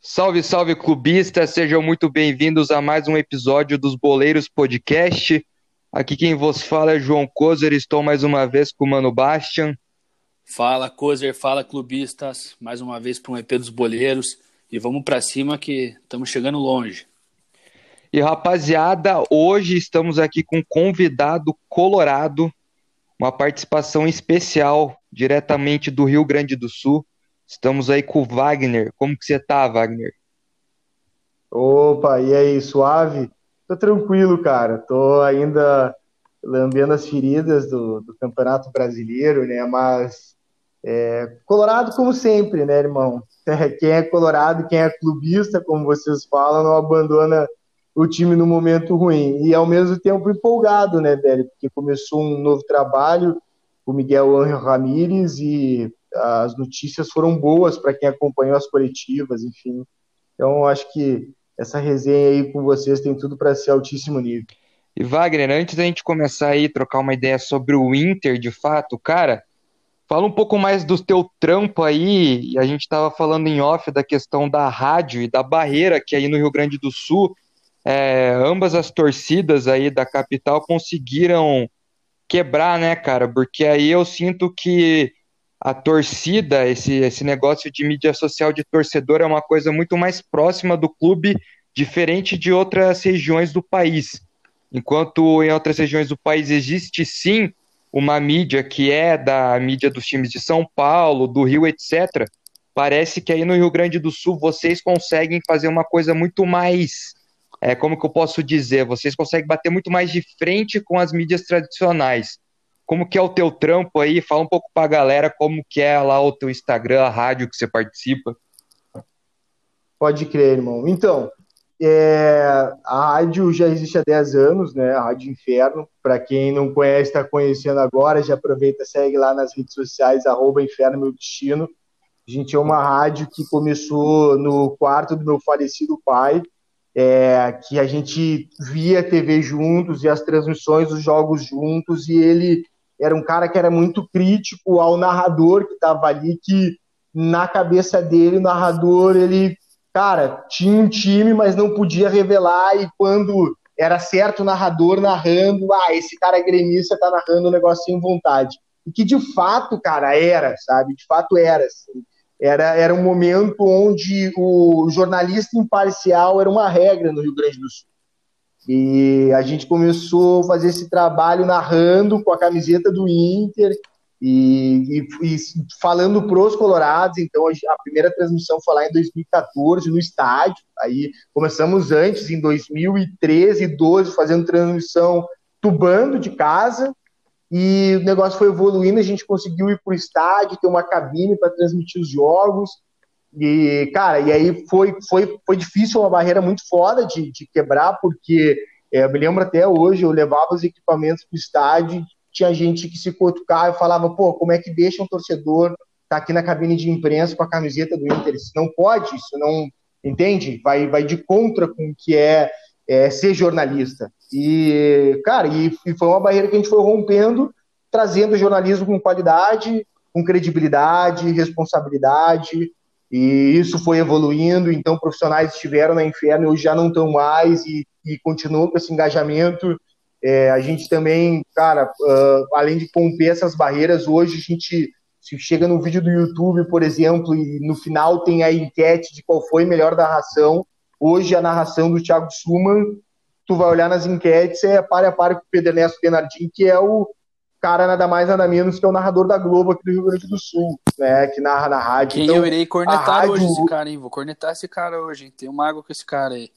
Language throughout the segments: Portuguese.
Salve, salve clubistas, sejam muito bem-vindos a mais um episódio dos Boleiros Podcast. Aqui quem vos fala é João Kozer, estou mais uma vez com o Mano Bastian. Fala Kozer, fala clubistas, mais uma vez para um EP dos Boleiros e vamos para cima que estamos chegando longe. E rapaziada, hoje estamos aqui com um convidado colorado, uma participação especial diretamente do Rio Grande do Sul. Estamos aí com o Wagner. Como que você tá, Wagner? Opa, e aí, suave? Tô tranquilo, cara. Tô ainda lambendo as feridas do, do Campeonato Brasileiro, né? Mas é, colorado como sempre, né, irmão? Quem é colorado, quem é clubista, como vocês falam, não abandona o time no momento ruim. E ao mesmo tempo empolgado, né, velho? Porque começou um novo trabalho, o Miguel Angel Ramírez, e as notícias foram boas para quem acompanhou as coletivas, enfim. Então, acho que essa resenha aí com vocês tem tudo para ser altíssimo nível. E Wagner, antes da gente começar aí trocar uma ideia sobre o Inter, de fato, cara, fala um pouco mais do teu trampo aí. A gente estava falando em off da questão da rádio e da barreira que aí no Rio Grande do Sul, é, ambas as torcidas aí da capital conseguiram quebrar, né, cara? Porque aí eu sinto que a torcida, esse, esse negócio de mídia social de torcedor é uma coisa muito mais próxima do clube, diferente de outras regiões do país. Enquanto em outras regiões do país existe sim uma mídia que é da mídia dos times de São Paulo, do Rio, etc., parece que aí no Rio Grande do Sul vocês conseguem fazer uma coisa muito mais. É, como que eu posso dizer? Vocês conseguem bater muito mais de frente com as mídias tradicionais como que é o teu trampo aí? Fala um pouco para a galera como que é lá o teu Instagram, a rádio que você participa. Pode crer, irmão. Então, é, a rádio já existe há 10 anos, né? A Rádio Inferno. Para quem não conhece, está conhecendo agora, já aproveita, segue lá nas redes sociais, arroba Inferno Meu Destino. A gente é uma rádio que começou no quarto do meu falecido pai, é, que a gente via TV juntos e as transmissões dos jogos juntos, e ele era um cara que era muito crítico ao narrador que estava ali, que na cabeça dele, o narrador, ele, cara, tinha um time, mas não podia revelar, e quando era certo o narrador narrando, ah, esse cara é gremista, tá narrando um negócio sem vontade. E que de fato, cara, era, sabe? De fato era, assim. Era, era um momento onde o jornalista imparcial era uma regra no Rio Grande do Sul. E a gente começou a fazer esse trabalho narrando com a camiseta do Inter e, e, e falando pros colorados. Então a primeira transmissão foi lá em 2014 no estádio. Aí começamos antes, em 2013 e 12, fazendo transmissão tubando de casa. E o negócio foi evoluindo, a gente conseguiu ir para o estádio, ter uma cabine para transmitir os jogos. E, cara, e aí foi, foi, foi difícil, uma barreira muito foda de, de quebrar, porque é, eu me lembro até hoje, eu levava os equipamentos para o estádio, tinha gente que se cutucava e falava, pô, como é que deixa um torcedor tá aqui na cabine de imprensa com a camiseta do Inter? Isso não pode, isso não, entende? Vai, vai de contra com o que é, é ser jornalista. E, cara, e, e foi uma barreira que a gente foi rompendo, trazendo jornalismo com qualidade, com credibilidade, responsabilidade, e isso foi evoluindo, então profissionais estiveram na Inferno hoje já não estão mais e, e continuam com esse engajamento. É, a gente também, cara, uh, além de romper essas barreiras, hoje a gente se chega no vídeo do YouTube, por exemplo, e no final tem a enquete de qual foi melhor narração. Hoje a narração do Thiago Suman, tu vai olhar nas enquetes, é para a par com o Pedro Ernesto que é o cara nada mais nada menos que é o narrador da Globo aqui do Rio Grande do Sul, né, que narra na rádio. Quem então, eu irei cornetar rádio... hoje esse cara, hein? Vou cornetar esse cara hoje, hein? Tem uma água com esse cara aí.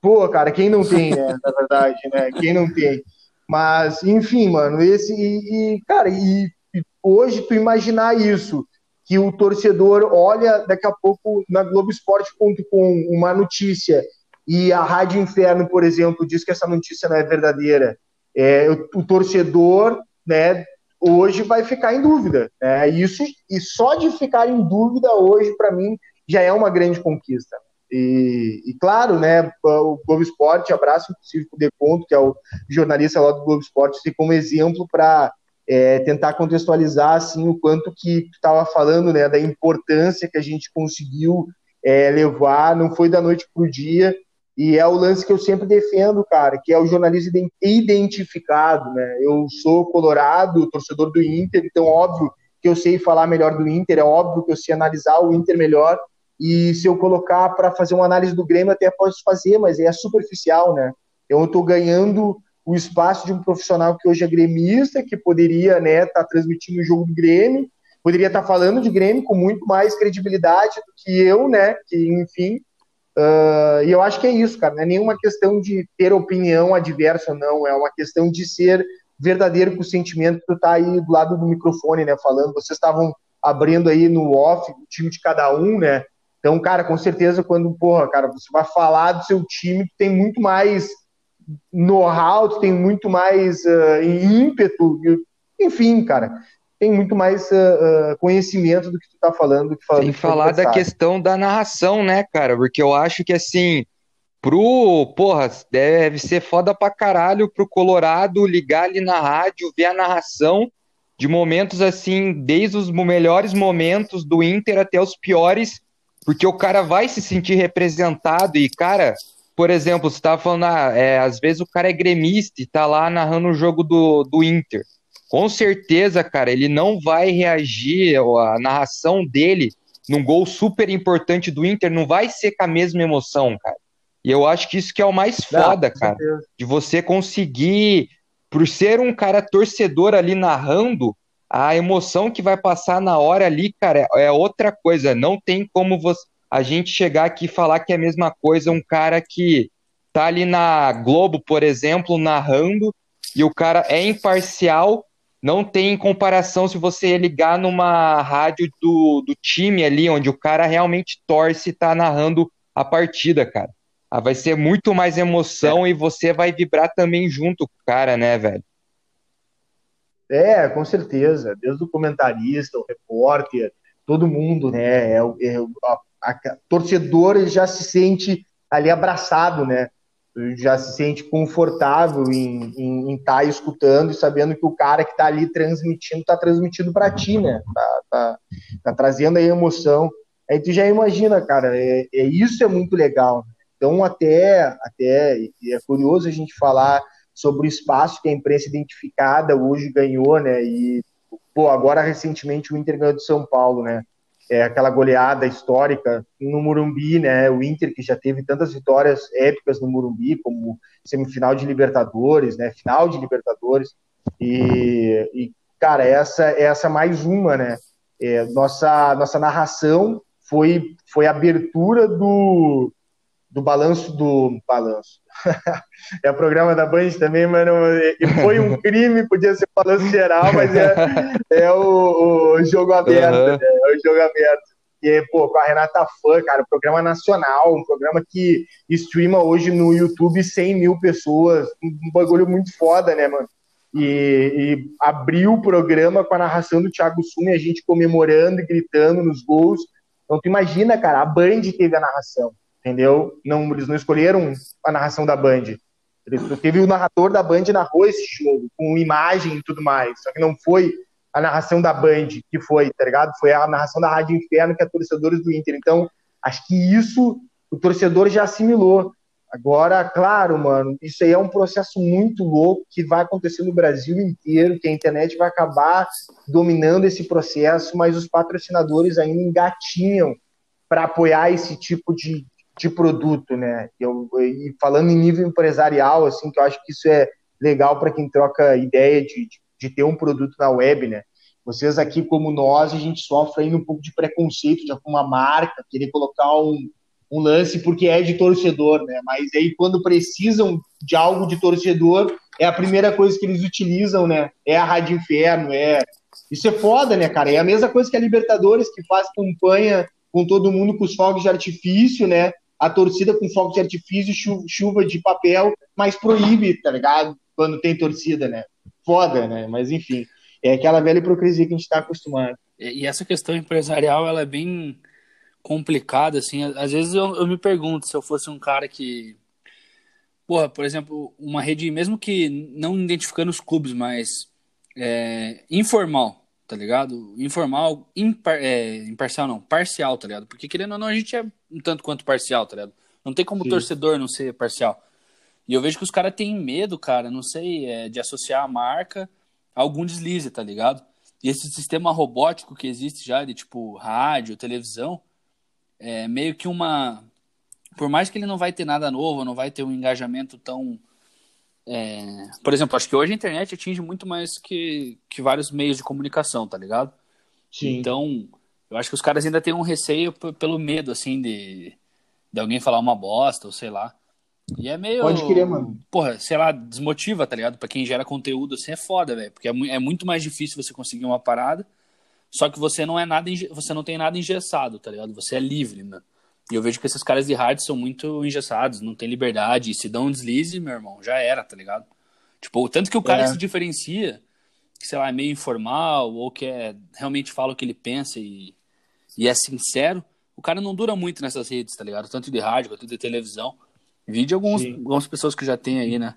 Pô, cara, quem não tem, né, na verdade, né? Quem não tem. Mas, enfim, mano, esse e, e cara, e, e hoje tu imaginar isso, que o torcedor olha daqui a pouco na Globoesporte.com uma notícia e a Rádio Inferno, por exemplo, diz que essa notícia não é verdadeira. É, o, o torcedor né, hoje vai ficar em dúvida. Né? Isso, e só de ficar em dúvida hoje, para mim, já é uma grande conquista. E, e, claro, né, o Globo Esporte, abraço inclusive o Deconto, que é o jornalista lá do Globo Esporte, tem como exemplo para é, tentar contextualizar assim o quanto que estava falando, né, da importância que a gente conseguiu é, levar, não foi da noite para o dia, e é o lance que eu sempre defendo, cara, que é o jornalismo identificado, né? Eu sou colorado, torcedor do Inter, então óbvio que eu sei falar melhor do Inter, é óbvio que eu sei analisar o Inter melhor, e se eu colocar para fazer uma análise do Grêmio, até posso fazer, mas é superficial, né? Eu estou ganhando o espaço de um profissional que hoje é gremista, que poderia né, estar tá transmitindo o jogo do Grêmio, poderia estar tá falando de Grêmio com muito mais credibilidade do que eu, né? Que, enfim. Uh, e eu acho que é isso, cara. Não é nenhuma questão de ter opinião adversa não, é uma questão de ser verdadeiro com o sentimento que tu tá aí do lado do microfone, né? Falando. Vocês estavam abrindo aí no off o time de cada um, né? Então, cara, com certeza, quando, porra, cara, você vai falar do seu time, tu tem muito mais know-how, tu tem muito mais uh, ímpeto, enfim, cara, tem muito mais uh, uh, conhecimento do que tu tá falando. Que Sem falar da questão da narração, né, cara, porque eu acho que, assim, pro, porra, deve ser foda pra caralho pro Colorado ligar ali na rádio, ver a narração de momentos, assim, desde os melhores momentos do Inter até os piores, porque o cara vai se sentir representado e, cara, por exemplo, você estava falando, ah, é, às vezes o cara é gremista e tá lá narrando o jogo do, do Inter. Com certeza, cara, ele não vai reagir, a narração dele num gol super importante do Inter não vai ser com a mesma emoção, cara. E eu acho que isso que é o mais foda, não, cara, de você conseguir, por ser um cara torcedor ali narrando, a emoção que vai passar na hora ali, cara, é outra coisa. Não tem como você, a gente chegar aqui e falar que é a mesma coisa um cara que tá ali na Globo, por exemplo, narrando, e o cara é imparcial, não tem comparação se você ligar numa rádio do, do time ali, onde o cara realmente torce e tá narrando a partida, cara. Ah, vai ser muito mais emoção é. e você vai vibrar também junto com o cara, né, velho? É, com certeza. Desde o comentarista, o repórter, todo mundo, né? É, é a, a, torcedor já se sente ali abraçado, né? Já se sente confortável em estar tá escutando e sabendo que o cara que está ali transmitindo está transmitindo para ti, né? Tá, tá, tá, trazendo aí emoção. Aí tu já imagina, cara, é, é isso é muito legal. Então até até é curioso a gente falar sobre o espaço que a imprensa identificada hoje ganhou, né? E, pô, agora recentemente o Inter ganhou de São Paulo, né? É aquela goleada histórica no Murumbi, né? O Inter que já teve tantas vitórias épicas no Murumbi, como semifinal de Libertadores, né? Final de Libertadores. E, e cara, essa essa mais uma, né? É, nossa nossa narração foi foi a abertura do do balanço do balanço. é o programa da Band também, mas não, foi um crime, podia ser balanço geral, mas é, é o, o jogo aberto, uhum. né? é o jogo aberto. E, pô, com a Renata Fã, cara, programa nacional, um programa que streama hoje no YouTube 100 mil pessoas, um bagulho muito foda, né, mano? E, e abriu o programa com a narração do Thiago Sumi, a gente comemorando e gritando nos gols. Então, tu imagina, cara, a Band teve a narração entendeu? Não, eles não escolheram a narração da Band. Teve o narrador da Band narrou esse jogo, com imagem e tudo mais, só que não foi a narração da Band que foi, tá ligado? Foi a narração da Rádio Inferno, que é torcedores do Inter. Então, acho que isso o torcedor já assimilou. Agora, claro, mano, isso aí é um processo muito louco que vai acontecer no Brasil inteiro, que a internet vai acabar dominando esse processo, mas os patrocinadores ainda engatinham para apoiar esse tipo de, de produto, né? Eu, e falando em nível empresarial, assim, que eu acho que isso é legal para quem troca ideia de, de, ter um produto na web, né? Vocês aqui, como nós, a gente sofre ainda um pouco de preconceito de alguma marca, querer colocar um, um lance porque é de torcedor, né? Mas aí quando precisam de algo de torcedor, é a primeira coisa que eles utilizam, né? É a Rádio Inferno, é... Isso é foda, né, cara? É a mesma coisa que a Libertadores, que faz campanha com todo mundo com os fogos de artifício, né? A torcida com fogo de artifício, chuva de papel, mas proíbe, tá ligado? Quando tem torcida, né? Foda, né? Mas enfim, é aquela velha hipocrisia que a gente está acostumado. E essa questão empresarial, ela é bem complicado, assim. Às vezes eu, eu, me pergunto se eu fosse um cara que. Porra, por exemplo, uma rede, mesmo que não identificando os clubes, mas é, informal, tá ligado? Informal, impar, é, imparcial não, parcial, tá ligado? Porque querendo ou não, a gente é um tanto quanto parcial, tá ligado? Não tem como Sim. torcedor não ser parcial. E eu vejo que os caras têm medo, cara, não sei, é, de associar a marca a algum deslize, tá ligado? E esse sistema robótico que existe já, de tipo rádio, televisão, é meio que uma. Por mais que ele não vai ter nada novo, não vai ter um engajamento tão. É... Por exemplo, acho que hoje a internet atinge muito mais que, que vários meios de comunicação, tá ligado? Sim. Então, eu acho que os caras ainda têm um receio pelo medo, assim, de, de alguém falar uma bosta, ou sei lá. E é meio. Pode querer, mano. Porra, sei lá, desmotiva, tá ligado? Pra quem gera conteúdo assim é foda, velho. Porque é, é, muito mais difícil você conseguir uma parada. Só que você não é nada. Você não tem nada engessado, tá ligado? Você é livre, né? E eu vejo que esses caras de rádio são muito engessados, não tem liberdade. E se dão um deslize, meu irmão, já era, tá ligado? Tipo, tanto que o cara é. se diferencia, que, sei lá, é meio informal, ou que é, realmente fala o que ele pensa e, e é sincero, o cara não dura muito nessas redes, tá ligado? Tanto de rádio quanto de televisão. Vide alguns, algumas pessoas que já tem aí, né?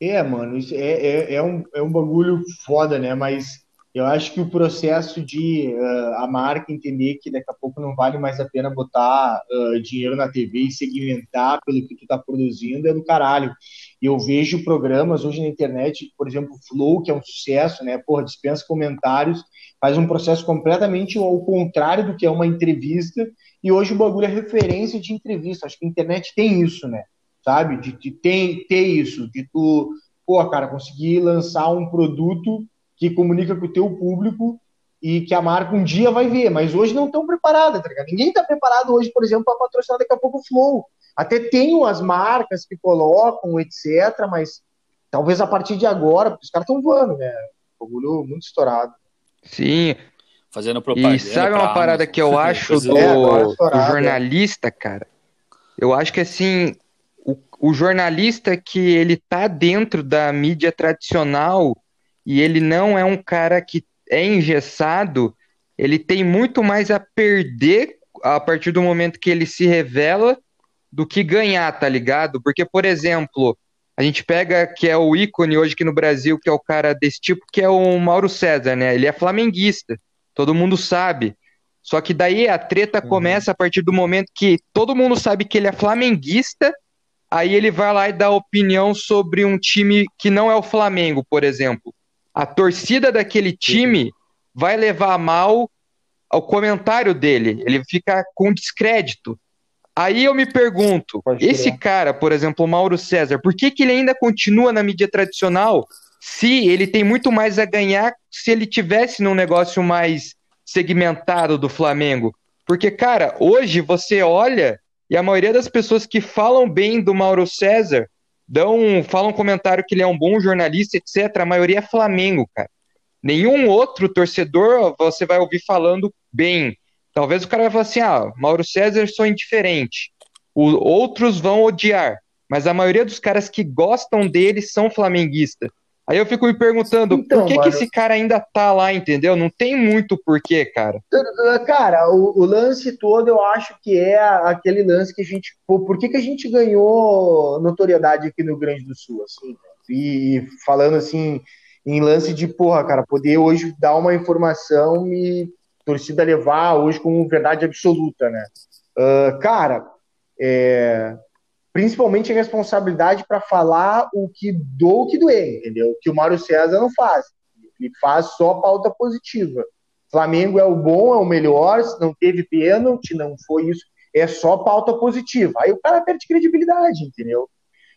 É, mano, é, é, é, um, é um bagulho foda, né? Mas eu acho que o processo de uh, a marca entender que daqui a pouco não vale mais a pena botar uh, dinheiro na TV e segmentar pelo que tu tá produzindo é do caralho. Eu vejo programas hoje na internet, por exemplo, Flow, que é um sucesso, né? Porra, dispensa comentários, faz um processo completamente ao contrário do que é uma entrevista e hoje o bagulho é referência de entrevista. Acho que a internet tem isso, né? Sabe? De, de ter, ter isso, de tu, pô, cara, conseguir lançar um produto que comunica com o teu público e que a marca um dia vai ver, mas hoje não estão preparadas, tá ligado? Ninguém está preparado hoje, por exemplo, para patrocinar daqui a pouco o Flow. Até tem as marcas que colocam, etc., mas talvez a partir de agora, porque os caras estão voando, né? O bagulho muito estourado. Sim, fazendo propaganda. E sabe uma parada que eu acho do, é, do, jornalista, cara? Eu acho que assim, o, o, jornalista que ele tá dentro da mídia tradicional e ele não é um cara que é engessado, ele tem muito mais a perder a partir do momento que ele se revela do que ganhar, tá ligado? Porque, por exemplo, a gente pega que é o ícone hoje aqui no Brasil, que é o cara desse tipo, que é o Mauro César, né? Ele é flamenguista todo mundo sabe. Só que daí a treta uhum. começa a partir do momento que todo mundo sabe que ele é flamenguista, aí ele vai lá e dá opinião sobre um time que não é o Flamengo, por exemplo. A torcida daquele time vai levar mal ao comentário dele, ele fica com descrédito. Aí eu me pergunto, esse cara, por exemplo, o Mauro César, por que, que ele ainda continua na mídia tradicional se ele tem muito mais a ganhar se ele tivesse num negócio mais segmentado do Flamengo. Porque, cara, hoje você olha e a maioria das pessoas que falam bem do Mauro César dão, falam um comentário que ele é um bom jornalista, etc. A maioria é Flamengo, cara. Nenhum outro torcedor você vai ouvir falando bem. Talvez o cara vai falar assim: ah, Mauro César sou indiferente. O, outros vão odiar. Mas a maioria dos caras que gostam dele são flamenguistas. Aí eu fico me perguntando, então, por que, que esse cara ainda tá lá, entendeu? Não tem muito porquê, cara. Cara, o, o, lance todo eu acho que é aquele lance que a gente. Pô, por que, que a gente ganhou notoriedade aqui no Rio Grande do Sul, assim? E falando assim, em lance de, porra, cara, poder hoje dar uma informação e torcida levar hoje como verdade absoluta, né? Uh, cara, é, principalmente a responsabilidade para falar o que do o que doer, entendeu? Que o Mário César não faz. Ele faz só pauta positiva. Flamengo é o bom, é o melhor, não teve pênalti, não foi isso, é só pauta positiva. Aí o cara perde credibilidade, entendeu?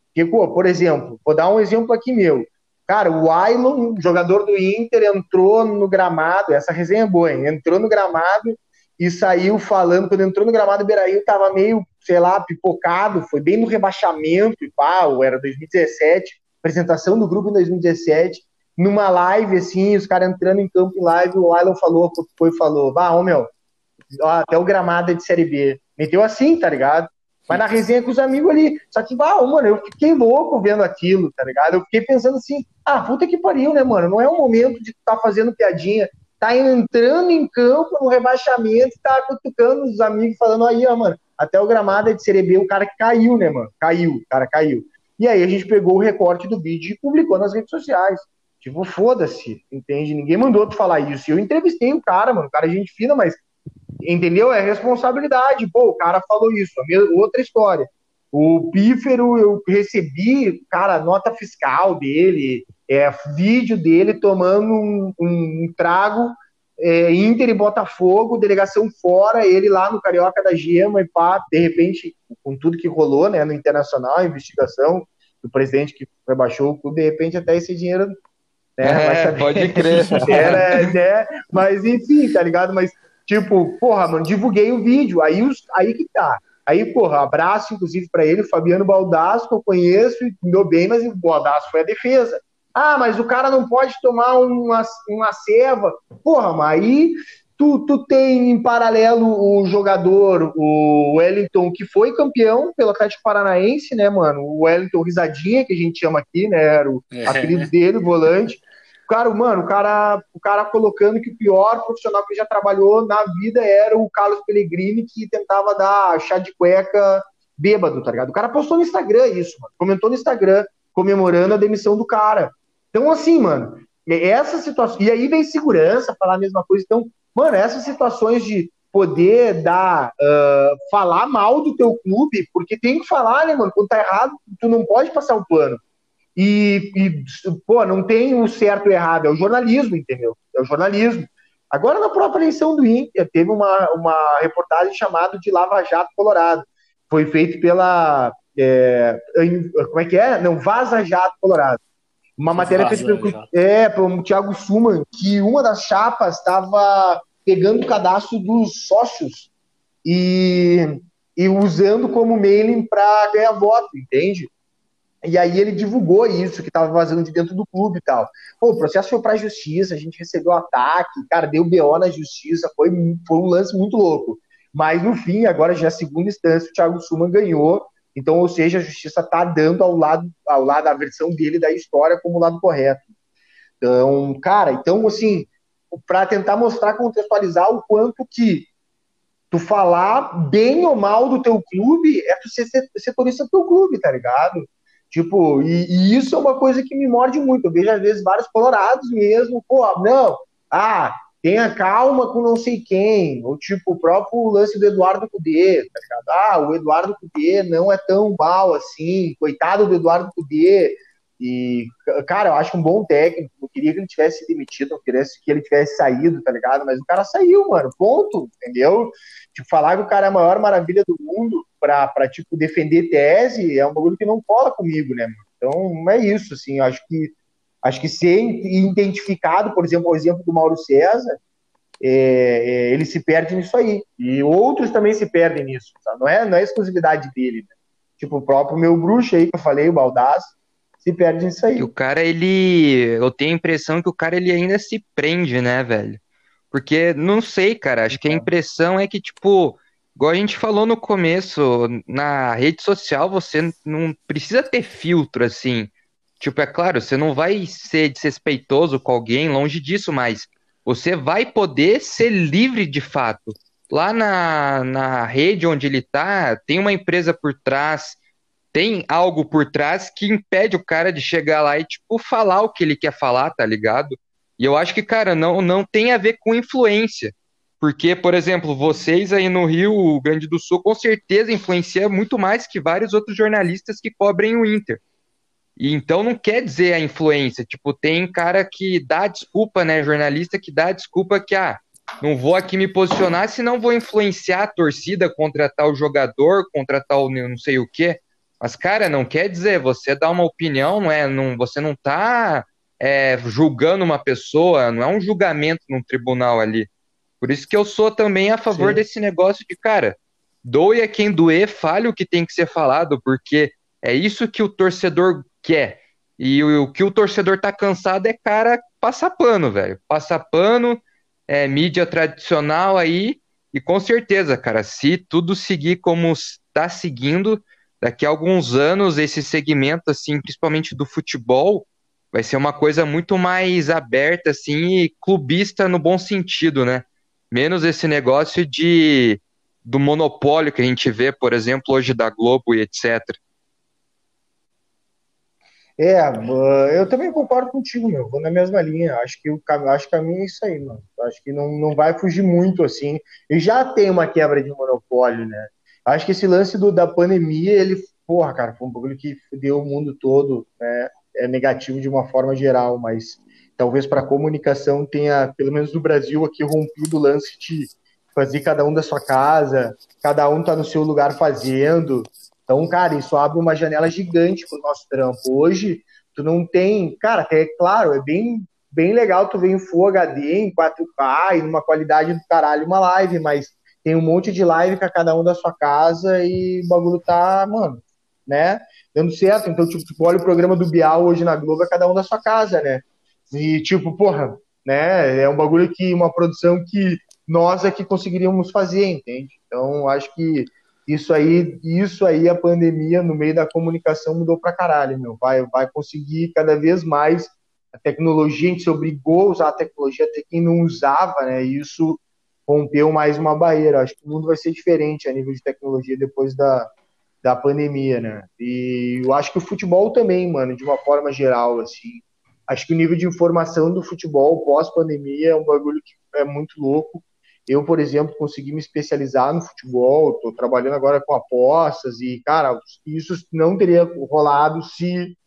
Porque, pô, por exemplo, vou dar um exemplo aqui meu. Cara, o Ailon, jogador do Inter, entrou no gramado, essa resenha é boa, hein? entrou no gramado e saiu falando, quando entrou no gramado Beiraí, tava meio, sei lá, pipocado, foi bem no rebaixamento e pá, era 2017, apresentação do grupo em 2017, numa live, assim, os caras entrando em campo em live, o Alan falou, foi falou, vá, ô meu, ó, até o gramado é de Série B. Meteu assim, tá ligado? Mas na resenha com os amigos ali. Só que, bah, mano, eu fiquei louco vendo aquilo, tá ligado? Eu fiquei pensando assim, ah, puta que pariu, né, mano? Não é o momento de estar tá fazendo piadinha tá entrando em campo no rebaixamento, tá cutucando os amigos, falando aí, ó, mano, até o gramado de Série B, o cara caiu, né, mano? Caiu, cara caiu. E aí a gente pegou o recorte do vídeo e publicou nas redes sociais. Tipo, foda-se, entende? Ninguém mandou tu falar isso. Eu entrevistei o cara, mano, o cara é gente fina, mas, entendeu? É responsabilidade. Pô, o cara falou isso, outra história. O Pífero, eu recebi, cara, nota fiscal dele, é, vídeo dele tomando um, um trago é, Inter e Botafogo, delegação fora, ele lá no Carioca da Gema e pá, de repente, com tudo que rolou, né, no Internacional, a investigação do presidente que rebaixou o clube, de repente até esse dinheiro, né, é, pode crer. Era, né, mas enfim, tá ligado? Mas, tipo, porra, mano, divulguei o vídeo, aí, os, aí que tá. Aí, porra, abraço, inclusive, para ele, o Fabiano Baldasso, que eu conheço, e me deu bem, mas o Baldasso foi a defesa. Ah, mas o cara não pode tomar uma, uma ceva. Porra, mas aí tu, tu tem em paralelo o jogador, o Wellington, que foi campeão pelo Atlético Paranaense, né, mano? O Wellington Risadinha, que a gente chama aqui, né? Era o é. apelido dele, o volante. Cara, mano, o cara, o cara colocando que o pior profissional que já trabalhou na vida era o Carlos Pellegrini, que tentava dar chá de cueca bêbado, tá ligado? O cara postou no Instagram isso, mano. Comentou no Instagram, comemorando a demissão do cara. Então, assim, mano, essa situação. E aí vem segurança, falar a mesma coisa. Então, mano, essas situações de poder dar, uh, falar mal do teu clube, porque tem que falar, né, mano? Quando tá errado, tu não pode passar o pano. E, e, pô, não tem o certo e o errado, é o jornalismo, entendeu? É o jornalismo. Agora, na própria eleição do Inter, teve uma, uma reportagem chamada de Lava Jato Colorado. Foi feito pela. É, como é que é? Não, Vaza Jato Colorado. Uma matéria feita pelo, é, pelo Thiago Suman, que uma das chapas estava pegando o cadastro dos sócios e, e usando como mailing para ganhar voto, entende? E aí ele divulgou isso, que estava vazando de dentro do clube e tal. Pô, o processo foi para a justiça, a gente recebeu ataque, cara, deu BO na justiça, foi, foi um lance muito louco. Mas no fim, agora já é a segunda instância, o Thiago Suman ganhou então, ou seja, a justiça está dando ao lado, ao lado a versão dele da história como lado correto. Então, cara, então assim, para tentar mostrar, contextualizar o quanto que tu falar bem ou mal do teu clube é tu ser setorista do teu clube, tá ligado? Tipo, e, e, isso é uma coisa que me morde muito. Eu vejo às vezes vários colorados mesmo, pô, não, ah, tenha calma com não sei quem, ou tipo, o próprio lance do Eduardo Cudê, tá ligado? Ah, o Eduardo Cudê não é tão mal assim, coitado do Eduardo Cudê, e, cara, eu acho um bom técnico, não queria que ele tivesse demitido, não queria que ele tivesse saído, tá ligado? Mas o cara saiu, mano, ponto, entendeu? Tipo, falar que o cara é a maior maravilha do mundo pra, pra tipo, defender tese é um bagulho que não cola comigo, né? Então, é isso, assim, eu acho que Acho que ser identificado, por exemplo, o exemplo do Mauro César, é, é, ele se perde nisso aí. E outros também se perdem nisso. Sabe? Não, é, não é exclusividade dele. Né? Tipo, o próprio meu bruxo aí que eu falei, o Baldaz, se perde nisso aí. E o cara, ele. Eu tenho a impressão que o cara ele ainda se prende, né, velho? Porque, não sei, cara, acho que a impressão é que, tipo, igual a gente falou no começo, na rede social você não precisa ter filtro, assim. Tipo, é claro, você não vai ser desrespeitoso com alguém, longe disso, mas você vai poder ser livre de fato. Lá na, na rede onde ele tá, tem uma empresa por trás, tem algo por trás que impede o cara de chegar lá e, tipo, falar o que ele quer falar, tá ligado? E eu acho que, cara, não, não tem a ver com influência. Porque, por exemplo, vocês aí no Rio Grande do Sul, com certeza influencia muito mais que vários outros jornalistas que cobrem o Inter. E então não quer dizer a influência. Tipo, tem cara que dá desculpa, né? Jornalista que dá desculpa que, ah, não vou aqui me posicionar, senão vou influenciar a torcida contra tal jogador, contra tal não sei o quê. Mas, cara, não quer dizer, você dá uma opinião, não é? Não, você não tá é, julgando uma pessoa, não é um julgamento num tribunal ali. Por isso que eu sou também a favor Sim. desse negócio de, cara, doe a quem doer, fale o que tem que ser falado, porque é isso que o torcedor quer. E o, o que o torcedor tá cansado é cara passar pano, velho. Passar pano, é, mídia tradicional aí. E com certeza, cara, se tudo seguir como está seguindo, daqui a alguns anos esse segmento, assim, principalmente do futebol, vai ser uma coisa muito mais aberta, assim, e clubista no bom sentido, né? Menos esse negócio de do monopólio que a gente vê, por exemplo, hoje da Globo e etc. É, eu também concordo contigo, meu. Vou na mesma linha. Acho que o acho que a minha é isso aí, mano. Acho que não, não vai fugir muito assim. E já tem uma quebra de monopólio, né? Acho que esse lance do, da pandemia, ele, porra, cara, foi um bagulho que deu o mundo todo, né? É negativo de uma forma geral, mas talvez para a comunicação tenha, pelo menos no Brasil, aqui rompido o lance de fazer cada um da sua casa, cada um tá no seu lugar fazendo. Então, cara, isso abre uma janela gigante pro nosso trampo. Hoje, tu não tem, cara, é claro, é bem bem legal tu ver em Full HD, em 4K e numa qualidade do caralho uma live, mas tem um monte de live com cada um da sua casa e o bagulho tá, mano, né? Dando certo. Então, tipo, tu olha o programa do Bial hoje na Globo, é cada um da sua casa, né? E, tipo, porra, né? É um bagulho que, uma produção que nós é que conseguiríamos fazer, entende? Então, acho que isso aí, isso aí a pandemia no meio da comunicação mudou pra caralho, meu. Vai, vai conseguir cada vez mais a tecnologia, a gente se obrigou a usar a tecnologia até quem não usava, né? E isso rompeu mais uma barreira. Acho que o mundo vai ser diferente a nível de tecnologia depois da, da pandemia, né? E eu acho que o futebol também, mano, de uma forma geral, assim. Acho que o nível de informação do futebol pós-pandemia é um bagulho que é muito louco. Eu, por exemplo, consegui me especializar no futebol, estou trabalhando agora com apostas e, cara, isso não teria rolado se,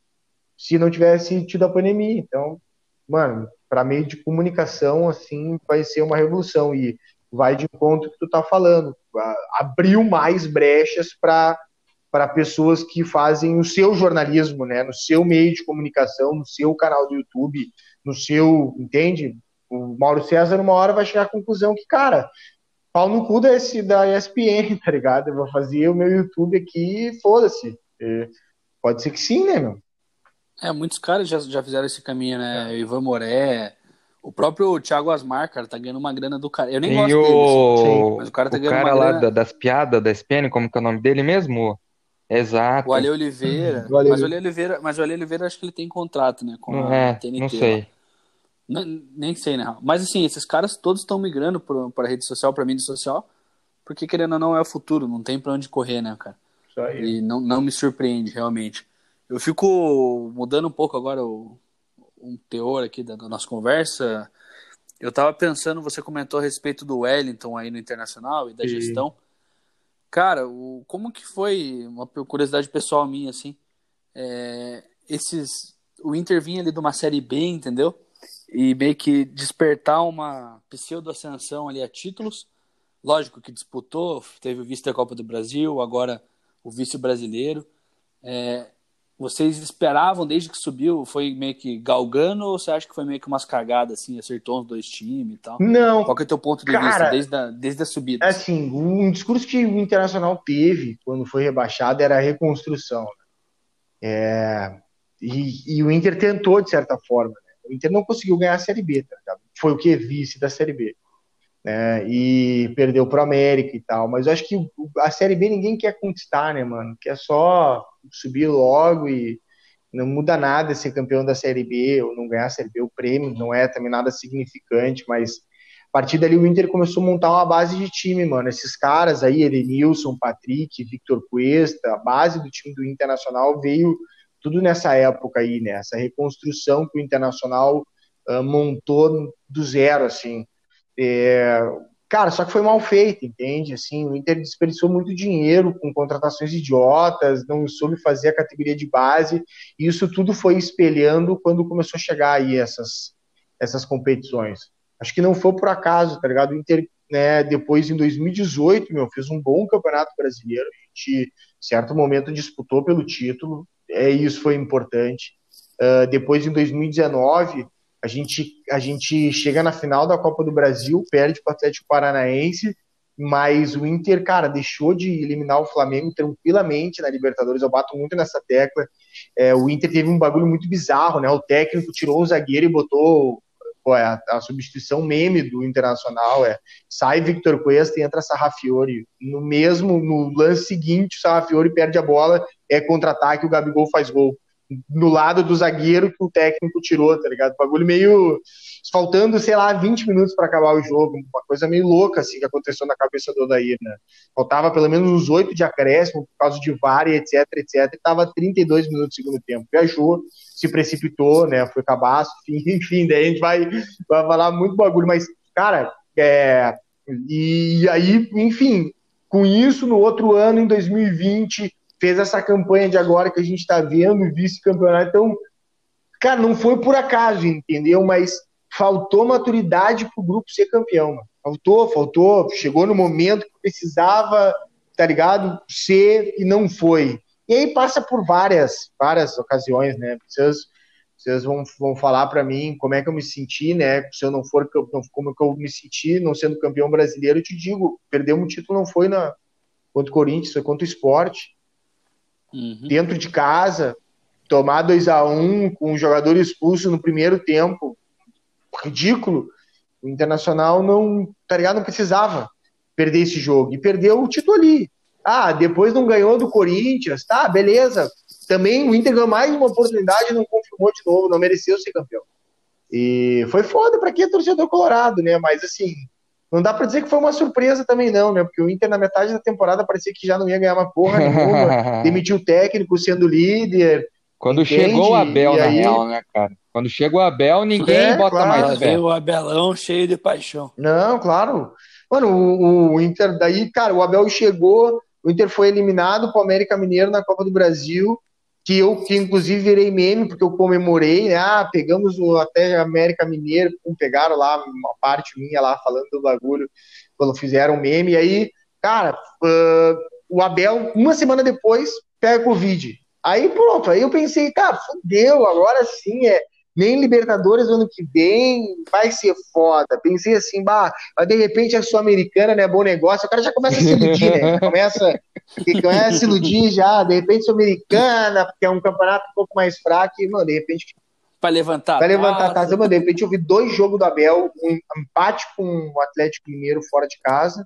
se não tivesse tido a pandemia. Então, mano, para meio de comunicação, assim, vai ser uma revolução e vai de encontro que tu tá falando. Abriu mais brechas para para pessoas que fazem o seu jornalismo, né, no seu meio de comunicação, no seu canal do YouTube, no seu, entende? O Mauro César, uma hora, vai chegar à conclusão que, cara, pau no cu desse, da ESPN, tá ligado? Eu vou fazer o meu YouTube aqui e foda-se. Pode ser que sim, né, meu? É, muitos caras já, já fizeram esse caminho, né? É. Ivan Moré, o próprio Thiago Asmar, cara, tá ganhando uma grana do cara. Eu nem gosto o... dele, assim, mas o cara tá o ganhando cara uma lá grana. da- das piadas da ESPN, como que é o nome dele mesmo? Exato. O Ale Oliveira. O Ale- Mas o Ale Oliveira, mas o Ale Oliveira acho que ele tem contrato, né? Com a é, TNT. não lá. Nem sei, né? Mas assim, esses caras todos estão migrando para rede social, para mídia social, porque querendo ou não é o futuro, não tem pra onde correr, né, cara? Isso aí. E não, não me surpreende, realmente. Eu fico mudando um pouco agora o, um teor aqui da, da nossa conversa. Eu tava pensando, você comentou a respeito do Wellington aí no Internacional e da gestão. Cara, o, como que foi, uma curiosidade pessoal minha, assim, é, esses, o Inter vinha ali de uma Série B, entendeu? E meio que despertar uma pseudo-ascensão ali a títulos. Lógico que disputou, teve o vice da Copa do Brasil, agora o vice brasileiro. É, vocês esperavam desde que subiu, foi meio que galgando ou você acha que foi meio que umas cagadas assim, acertou os dois times e tal? Não, Qual que é o teu ponto de Cara, vista desde a, desde a subida? assim, um discurso que o Internacional teve quando foi rebaixado era a reconstrução. né? É, e, e o Inter tentou, de certa forma. O Inter não conseguiu ganhar a Série B, tá? Foi o que? Vice da Série B. Né? E perdeu pro América e tal. Mas eu acho que o- a Série B ninguém quer conquistar, né, mano? Quer só subir logo e não muda nada ser campeão da Série B ou não ganhar a Série B. O prêmio não é também nada significante, mas a partir dali o Inter começou a montar uma base de time, mano. Esses caras aí, Edenilson, Patrick, Victor Cuesta, a base do time do Internacional veio tudo nessa época aí, né? Reconstrução que o Internacional ah, montou do zero, assim. É, Cara, só que foi mal feito, entende? Assim, o Inter desperdiçou muito dinheiro com contratações idiotas, não soube fazer a categoria de base, e isso tudo foi espelhando quando começou a chegar aí essas, essas competições. Acho que não foi por acaso, tá ligado? O Inter, né, depois em 2018, meu, fez um bom campeonato brasileiro, a gente, em certo momento, disputou pelo título, é, isso foi importante. Ah, depois, em 2019, a gente, a gente chega na final da Copa do Brasil, perde para o Atlético Paranaense, mas o Inter, cara, deixou de eliminar o Flamengo tranquilamente na Libertadores. Eu bato muito nessa tecla. É, o Inter teve um bagulho muito bizarro, né? O técnico tirou o zagueiro e botou pô, é a, a substituição meme do Internacional. É, sai Victor Cuesta e entra Sarrafiore. No mesmo, no lance seguinte, o Sarrafiore perde a bola, é contra-ataque, o Gabigol faz gol. no lado do zagueiro que o técnico tirou, tá ligado? Bagulho meio faltando, sei lá, 20 minutos para acabar o jogo, uma coisa meio louca assim que aconteceu na cabeça do Odair, né? Faltava pelo menos uns oito de acréscimo por causa de VAR e etc, etc, e tava 32 minutos do segundo tempo. Viajou, se precipitou, né? Foi cabaço, enfim, daí a gente vai, vai falar muito bagulho, mas, cara, é, e aí, enfim, com isso, no outro ano, em 2020, fez essa campanha de agora que a gente está vendo, vice-campeonato. Então, cara, não foi por acaso, entendeu? Mas faltou maturidade para o grupo ser campeão. Mano. Faltou, faltou. Chegou no momento que precisava, tá ligado? Ser e não foi. E aí passa por várias, várias ocasiões, né? Vocês, vocês vão, vão falar para mim como é que eu me senti, né? Se eu não for, como é que eu me senti não sendo campeão brasileiro, eu te digo, perder um título não foi na contra o Corinthians, foi contra o esporte. Uhum. Dentro de casa, tomar 2 a 1 um, com um jogador expulso no primeiro tempo, ridículo. O Internacional não, tá ligado? Não precisava perder esse jogo. E perdeu o título ali. Ah, depois não ganhou do Corinthians, tá, beleza. Também o Inter ganhou mais uma oportunidade e não confirmou de novo, não mereceu ser campeão. E foi foda para quem é torcedor colorado, né? Mas assim, não dá para dizer que foi uma surpresa também não, né? Porque o Inter na metade da temporada parecia que já não ia ganhar uma porra nenhuma, demitiu o técnico sendo líder. Quando entende? chegou o Abel, na aí... real, né, cara? Quando chega o Abel, ninguém é, bota claro. mais fé. o Abelão cheio de paixão. Não, claro. Mano, o, o, Inter daí, cara, o Abel chegou, o Inter foi eliminado para o América Mineiro na Copa do Brasil, que eu que inclusive virei meme porque eu comemorei, né? Ah, pegamos o até América Mineiro, pegaram lá uma parte minha lá falando do bagulho quando fizeram meme. E aí, cara, uh, o Abel uma semana depois pega Covid. Aí pronto, aí eu pensei, cara, fudeu, agora sim é nem Libertadores ano que vem vai ser foda. Pensei assim, bah, mas de repente a Sul-Americana não é bom negócio, o cara já começa a se iludir, né? Começa, começa a se iludir já, de repente Sul-Americana, porque é um campeonato um pouco mais fraco, e, mano, de repente. Vai levantar. Vai levantar a casa, mano, de repente eu vi dois jogos do Abel, um empate com o Atlético Mineiro fora de casa,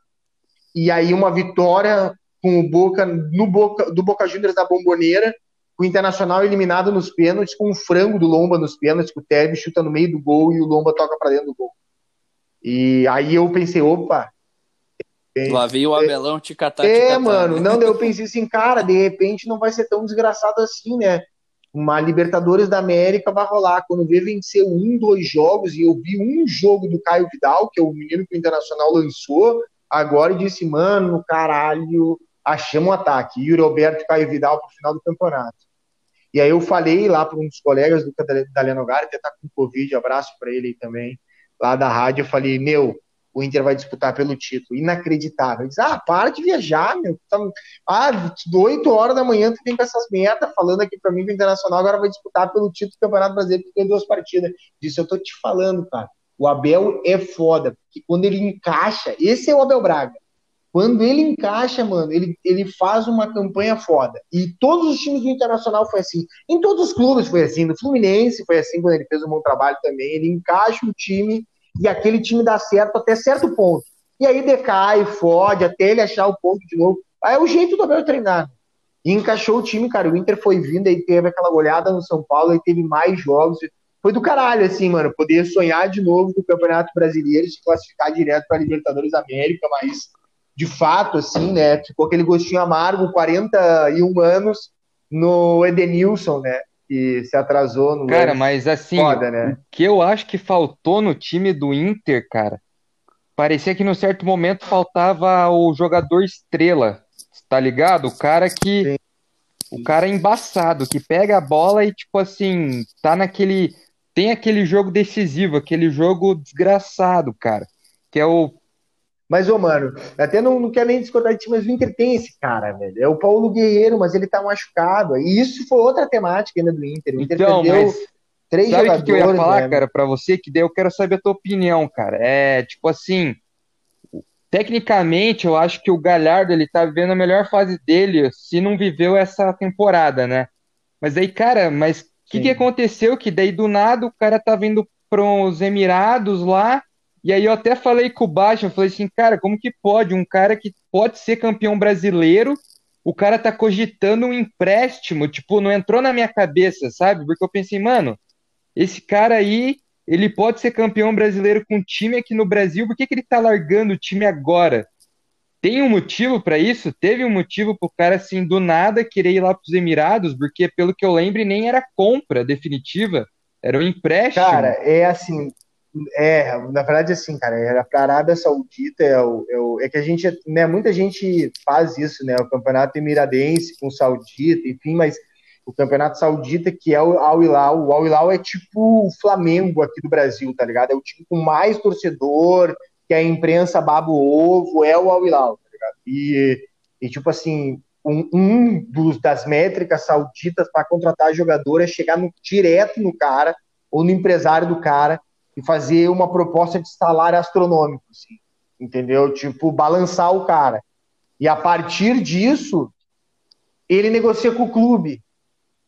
e aí uma vitória com o Boca, no Boca, do Boca Juniors da Bomboneira, o Internacional eliminado nos pênaltis, com um frango do Lomba nos pênaltis, que o Teve chuta no meio do gol e o Lomba toca para dentro do gol. E aí eu pensei, opa. Lá veio o Abelão te catar. É, mano, não, eu pensei assim, cara, de repente não vai ser tão desgraçado assim, né? Uma Libertadores da América vai rolar. Quando vê vencer um, dois jogos, e eu vi um jogo do Caio Vidal, que é o menino que o Internacional lançou, agora e disse, mano, caralho, achamos um ataque. Yuri Alberto e Caio Vidal pro final do campeonato. E aí eu falei lá para um dos colegas do da Lenogari, até tá com Covid, abraço para ele também, lá da rádio, eu falei, meu, o Inter vai disputar pelo título. Inacreditável. Ele disse, ah, para de viajar, meu. Tá... Ah, 8 horas da manhã tu vem com essas merdas falando aqui para mim que o Internacional agora vai disputar pelo título do Campeonato Brasileiro porque tem duas partidas. Disse, eu tô te falando, cara. O Abel é foda, porque quando ele encaixa, esse é o Abel Braga. Quando ele encaixa, mano, ele, ele faz uma campanha foda. E todos os times do Internacional foi assim. Em todos os clubes foi assim. No Fluminense foi assim quando ele fez um bom trabalho também. Ele encaixa o time e aquele time dá certo até certo ponto. E aí decai, fode, até ele achar o ponto de novo. Aí é o jeito do Abel treinar. E encaixou o time, cara. O Inter foi vindo, aí teve aquela goleada no São Paulo, aí teve mais jogos. Foi do caralho, assim, mano. Poder sonhar de novo com o Campeonato Brasileiro, se classificar direto para Libertadores América, mas de fato, assim, né? Ficou aquele gostinho amargo, 41 anos, no Edenilson, né? Que se atrasou no. Cara, mas assim, Foda, né? o que eu acho que faltou no time do Inter, cara, parecia que no certo momento faltava o jogador estrela, tá ligado? O cara que. Sim. O cara embaçado, que pega a bola e, tipo assim, tá naquele. Tem aquele jogo decisivo, aquele jogo desgraçado, cara. Que é o mas, ô, mano, até não, não quero nem discordar de ti, mas o Inter tem esse cara, velho. É o Paulo Guerreiro, mas ele tá machucado. E isso foi outra temática ainda do Inter. O Inter então, perdeu mas... três Sabe jogadores. Sabe o que eu ia falar, né? cara, pra você? Que daí eu quero saber a tua opinião, cara. É, tipo assim, tecnicamente, eu acho que o Galhardo, ele tá vivendo a melhor fase dele, se não viveu essa temporada, né? Mas aí, cara, mas o que, que aconteceu? Que daí do nada o cara tá vindo pros Emirados lá e aí eu até falei com o Baixo, eu falei assim, cara, como que pode um cara que pode ser campeão brasileiro, o cara tá cogitando um empréstimo, tipo, não entrou na minha cabeça, sabe? Porque eu pensei, mano, esse cara aí, ele pode ser campeão brasileiro com time aqui no Brasil, por que, que ele tá largando o time agora? Tem um motivo para isso? Teve um motivo pro cara, assim, do nada querer ir lá pros Emirados? Porque, pelo que eu lembro, nem era compra definitiva, era um empréstimo. Cara, é assim, é, na verdade, assim, cara, era pra Arábia Saudita, é, o, é, o, é, que a gente, né, muita gente faz isso, né, o campeonato emiradense com Saudita, enfim, mas o campeonato saudita, que é o Al Hilal, o Al Hilal é tipo o Flamengo aqui do Brasil, tá ligado? É o time com mais torcedor, que a imprensa baba o ovo, é o Al Hilal, tá ligado? E, e tipo assim, um, um dos, das métricas sauditas para contratar jogador é chegar no, direto no cara, ou no empresário do cara, e fazer uma proposta de salário astronômico, assim, entendeu? Tipo, balançar o cara. E a partir disso, ele negocia com o clube.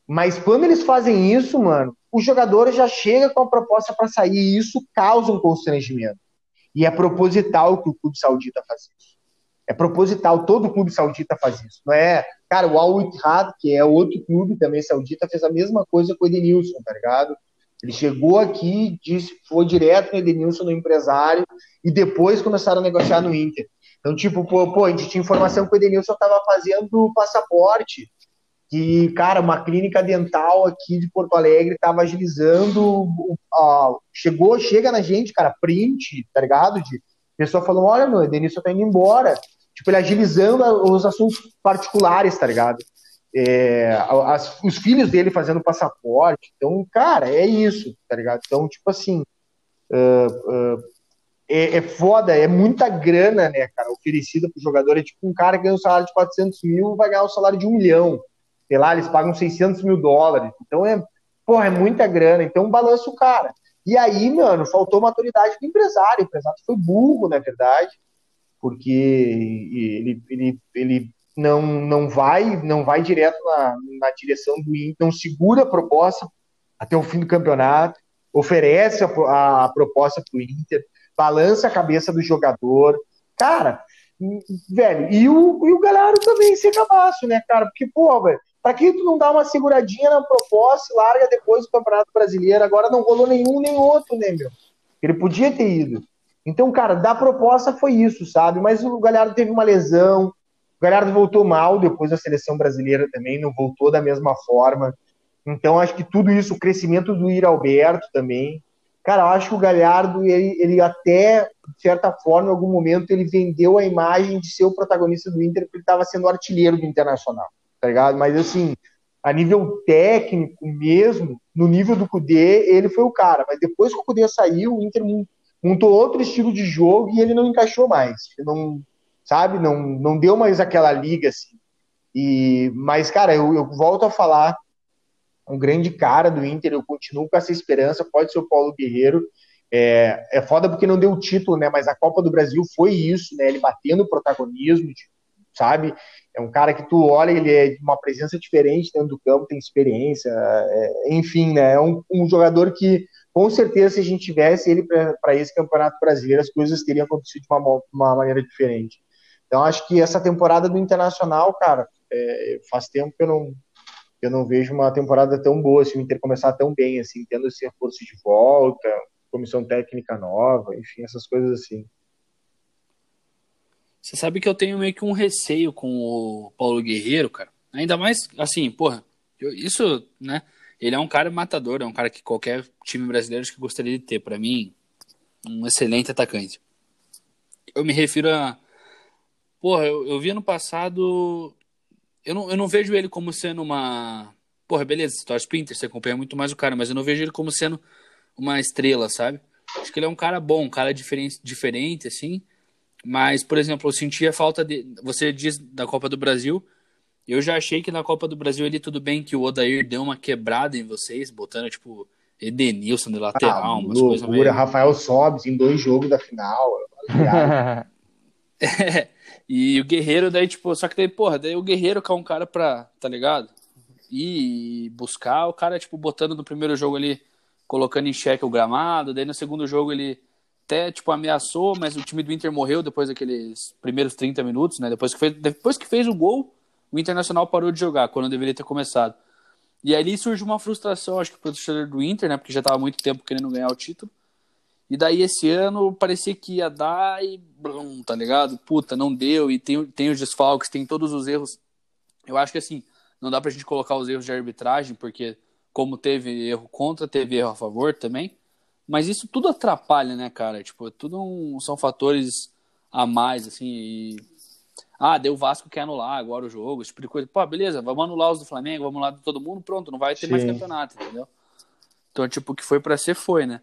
Mas quando eles fazem isso, mano, o jogador já chega com a proposta para sair e isso causa um constrangimento. E é proposital que o clube saudita faz isso. É proposital, todo clube saudita faz isso. Não é, cara, o Al Ittihad, que é outro clube também saudita, fez a mesma coisa com o Edenilson, tá ligado? Ele chegou aqui, disse, foi direto no Edenilson, no empresário, e depois começaram a negociar no Inter. Então, tipo, pô, pô a gente tinha informação que o Edenilson estava fazendo passaporte, que, cara, uma clínica dental aqui de Porto Alegre estava agilizando, ó, chegou, chega na gente, cara, print, tá ligado? De pessoa falando, olha, meu, o Denilson tá indo embora. Tipo, ele agilizando os assuntos particulares, tá ligado? É, as, os filhos dele fazendo passaporte. Então, cara, é isso, tá ligado? Então, tipo assim, uh, uh, é, é, foda, é muita grana, né, cara, oferecida pro jogador. É tipo um cara que ganha um salário de 400 mil vai ganhar um salário de um milhão sei lá, eles pagam 600 mil dólares. Então é, porra, é muita grana. Então balança o cara. E aí, mano, faltou maturidade do empresário. O empresário foi burro, na verdade, porque ele, ele, ele não, não vai não vai direto na, na direção do Inter, não segura a proposta até o fim do campeonato, oferece a, a proposta para o Inter, balança a cabeça do jogador. Cara, velho, e o, e o Galhardo também sem cabaço, né, cara? Porque, pô, velho, Pra que tu não dá uma seguradinha na proposta e larga depois do Campeonato Brasileiro? Agora não rolou nenhum nem outro, né, meu? Ele podia ter ido. Então, cara, da proposta foi isso, sabe? Mas o Galhardo teve uma lesão, o Galhardo voltou mal depois da seleção brasileira também, não voltou da mesma forma. Então, acho que tudo isso, o crescimento do Ir Alberto também. Cara, eu acho que o Galhardo, ele, ele até, de certa forma, em algum momento, ele vendeu a imagem de ser o protagonista do Inter, porque ele estava sendo artilheiro do Internacional tá ligado? Mas assim, a nível técnico mesmo, no nível do Cudê, ele foi o cara. Mas depois que o Cudê saiu, o Inter montou outro estilo de jogo e ele não encaixou mais. Não, sabe, não, não deu mais aquela liga assim. E, mas, cara, eu, eu volto a falar, um grande cara do Inter, eu continuo com essa esperança, pode ser o Paulo Guerreiro. É, é foda porque não deu o título, né? Mas a Copa do Brasil foi isso, né? Ele batendo o protagonismo, sabe? É um cara que tu olha, ele é uma presença diferente dentro do campo, tem experiência, é, enfim, né? É um, um, jogador que, com certeza, se a gente tivesse ele para esse campeonato brasileiro, as coisas teriam acontecido de uma, uma maneira diferente. Então, acho que essa temporada do Internacional, cara, é, faz tempo que eu não, eu não vejo uma temporada tão boa, se assim, o Inter começar tão bem, assim, tendo esse reforço de volta, comissão técnica nova, enfim, essas coisas assim. Você sabe que eu tenho meio que um receio com o Paulo Guerreiro, cara. Ainda mais, assim, porra, eu, isso, né? Ele é um cara matador, é um cara que qualquer time brasileiro que gostaria de ter. para mim, um excelente atacante. Eu me refiro a. Porra, eu, eu vi ano passado. Eu não, eu não vejo ele como sendo uma. Porra, beleza, você torce Pinter, você acompanha muito mais o cara, mas eu não vejo ele como sendo uma estrela, sabe? Acho que ele é um cara bom, um cara diferente, diferente assim. Mas, por exemplo, eu sentia falta de. Você diz da Copa do Brasil. Eu já achei que na Copa do Brasil ele tudo bem que o Odair deu uma quebrada em vocês, botando, tipo, Edenilson de lateral, ah, umas coisas meio. Rafael Sobes em dois jogos da final. é, e o Guerreiro, daí, tipo, só que daí, porra, daí o Guerreiro que é um cara pra, tá ligado? E buscar, o cara, tipo, botando no primeiro jogo ali, colocando em xeque o gramado, daí no segundo jogo ele até tipo ameaçou, mas o time do Inter morreu depois daqueles primeiros 30 minutos, né? Depois que fez, depois que fez o gol, o Internacional parou de jogar quando deveria ter começado. E ali surge uma frustração, acho que pro torcedor do Inter, né? Porque já tava muito tempo querendo ganhar o título. E daí esse ano parecia que ia dar e blum, tá ligado? Puta, não deu e tem, tem os desfalques, tem todos os erros. Eu acho que assim, não dá pra gente colocar os erros de arbitragem, porque como teve erro contra, teve erro a favor também. Mas isso tudo atrapalha, né, cara? Tipo, tudo um, são fatores a mais, assim, e... Ah, deu o Vasco que anular agora o jogo, esse tipo de coisa. Pô, beleza, vamos anular os do Flamengo, vamos anular de todo mundo, pronto, não vai ter Sim. mais campeonato, entendeu? Então, tipo, o que foi para ser, foi, né?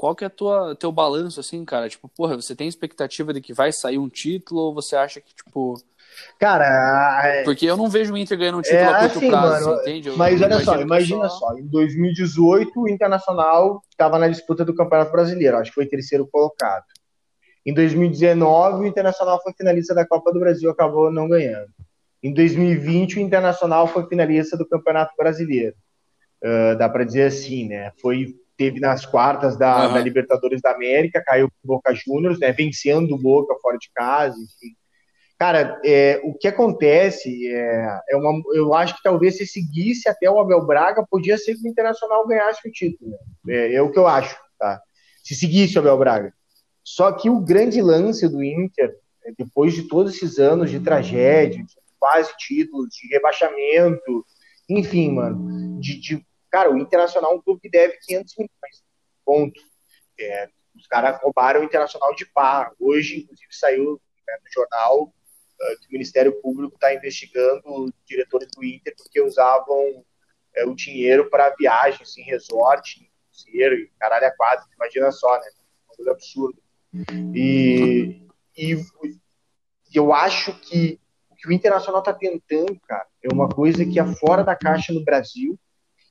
Qual que é tua teu balanço assim, cara? Tipo, porra, você tem expectativa de que vai sair um título ou você acha que tipo Cara, é... porque eu não vejo o Inter ganhando um título é, a curto assim, prazo, mano, entende? Eu mas olha só, imagina só... só, em 2018 o Internacional estava na disputa do Campeonato Brasileiro, acho que foi terceiro colocado. Em 2019 o Internacional foi finalista da Copa do Brasil, acabou não ganhando. Em 2020 o Internacional foi finalista do Campeonato Brasileiro. Uh, dá para dizer assim, né? Foi teve nas quartas da, uhum. da Libertadores da América, caiu com o Boca Juniors, né, vencendo o Boca fora de casa, enfim. Cara, é, o que acontece é, é uma. Eu acho que talvez se seguisse até o Abel Braga, podia ser que o Internacional ganhasse o título. Né? É, é, o que eu acho, tá? Se seguisse o Abel Braga. Só que o grande lance do Inter, é, depois de todos esses anos de tragédia, de quase títulos, de rebaixamento, enfim, mano, de, de Cara, o Internacional é um clube que deve 500 milhões. Ponto. É, os caras roubaram o Internacional de pá. Hoje, inclusive, saiu né, no jornal uh, que o Ministério Público está investigando diretores do Inter porque usavam é, o dinheiro para viagens em resort, em cruzeiro, e caralho é quase. Imagina só, né? Uma coisa absurda. E, e eu acho que o que o Internacional está tentando, cara, é uma coisa que é fora da caixa no Brasil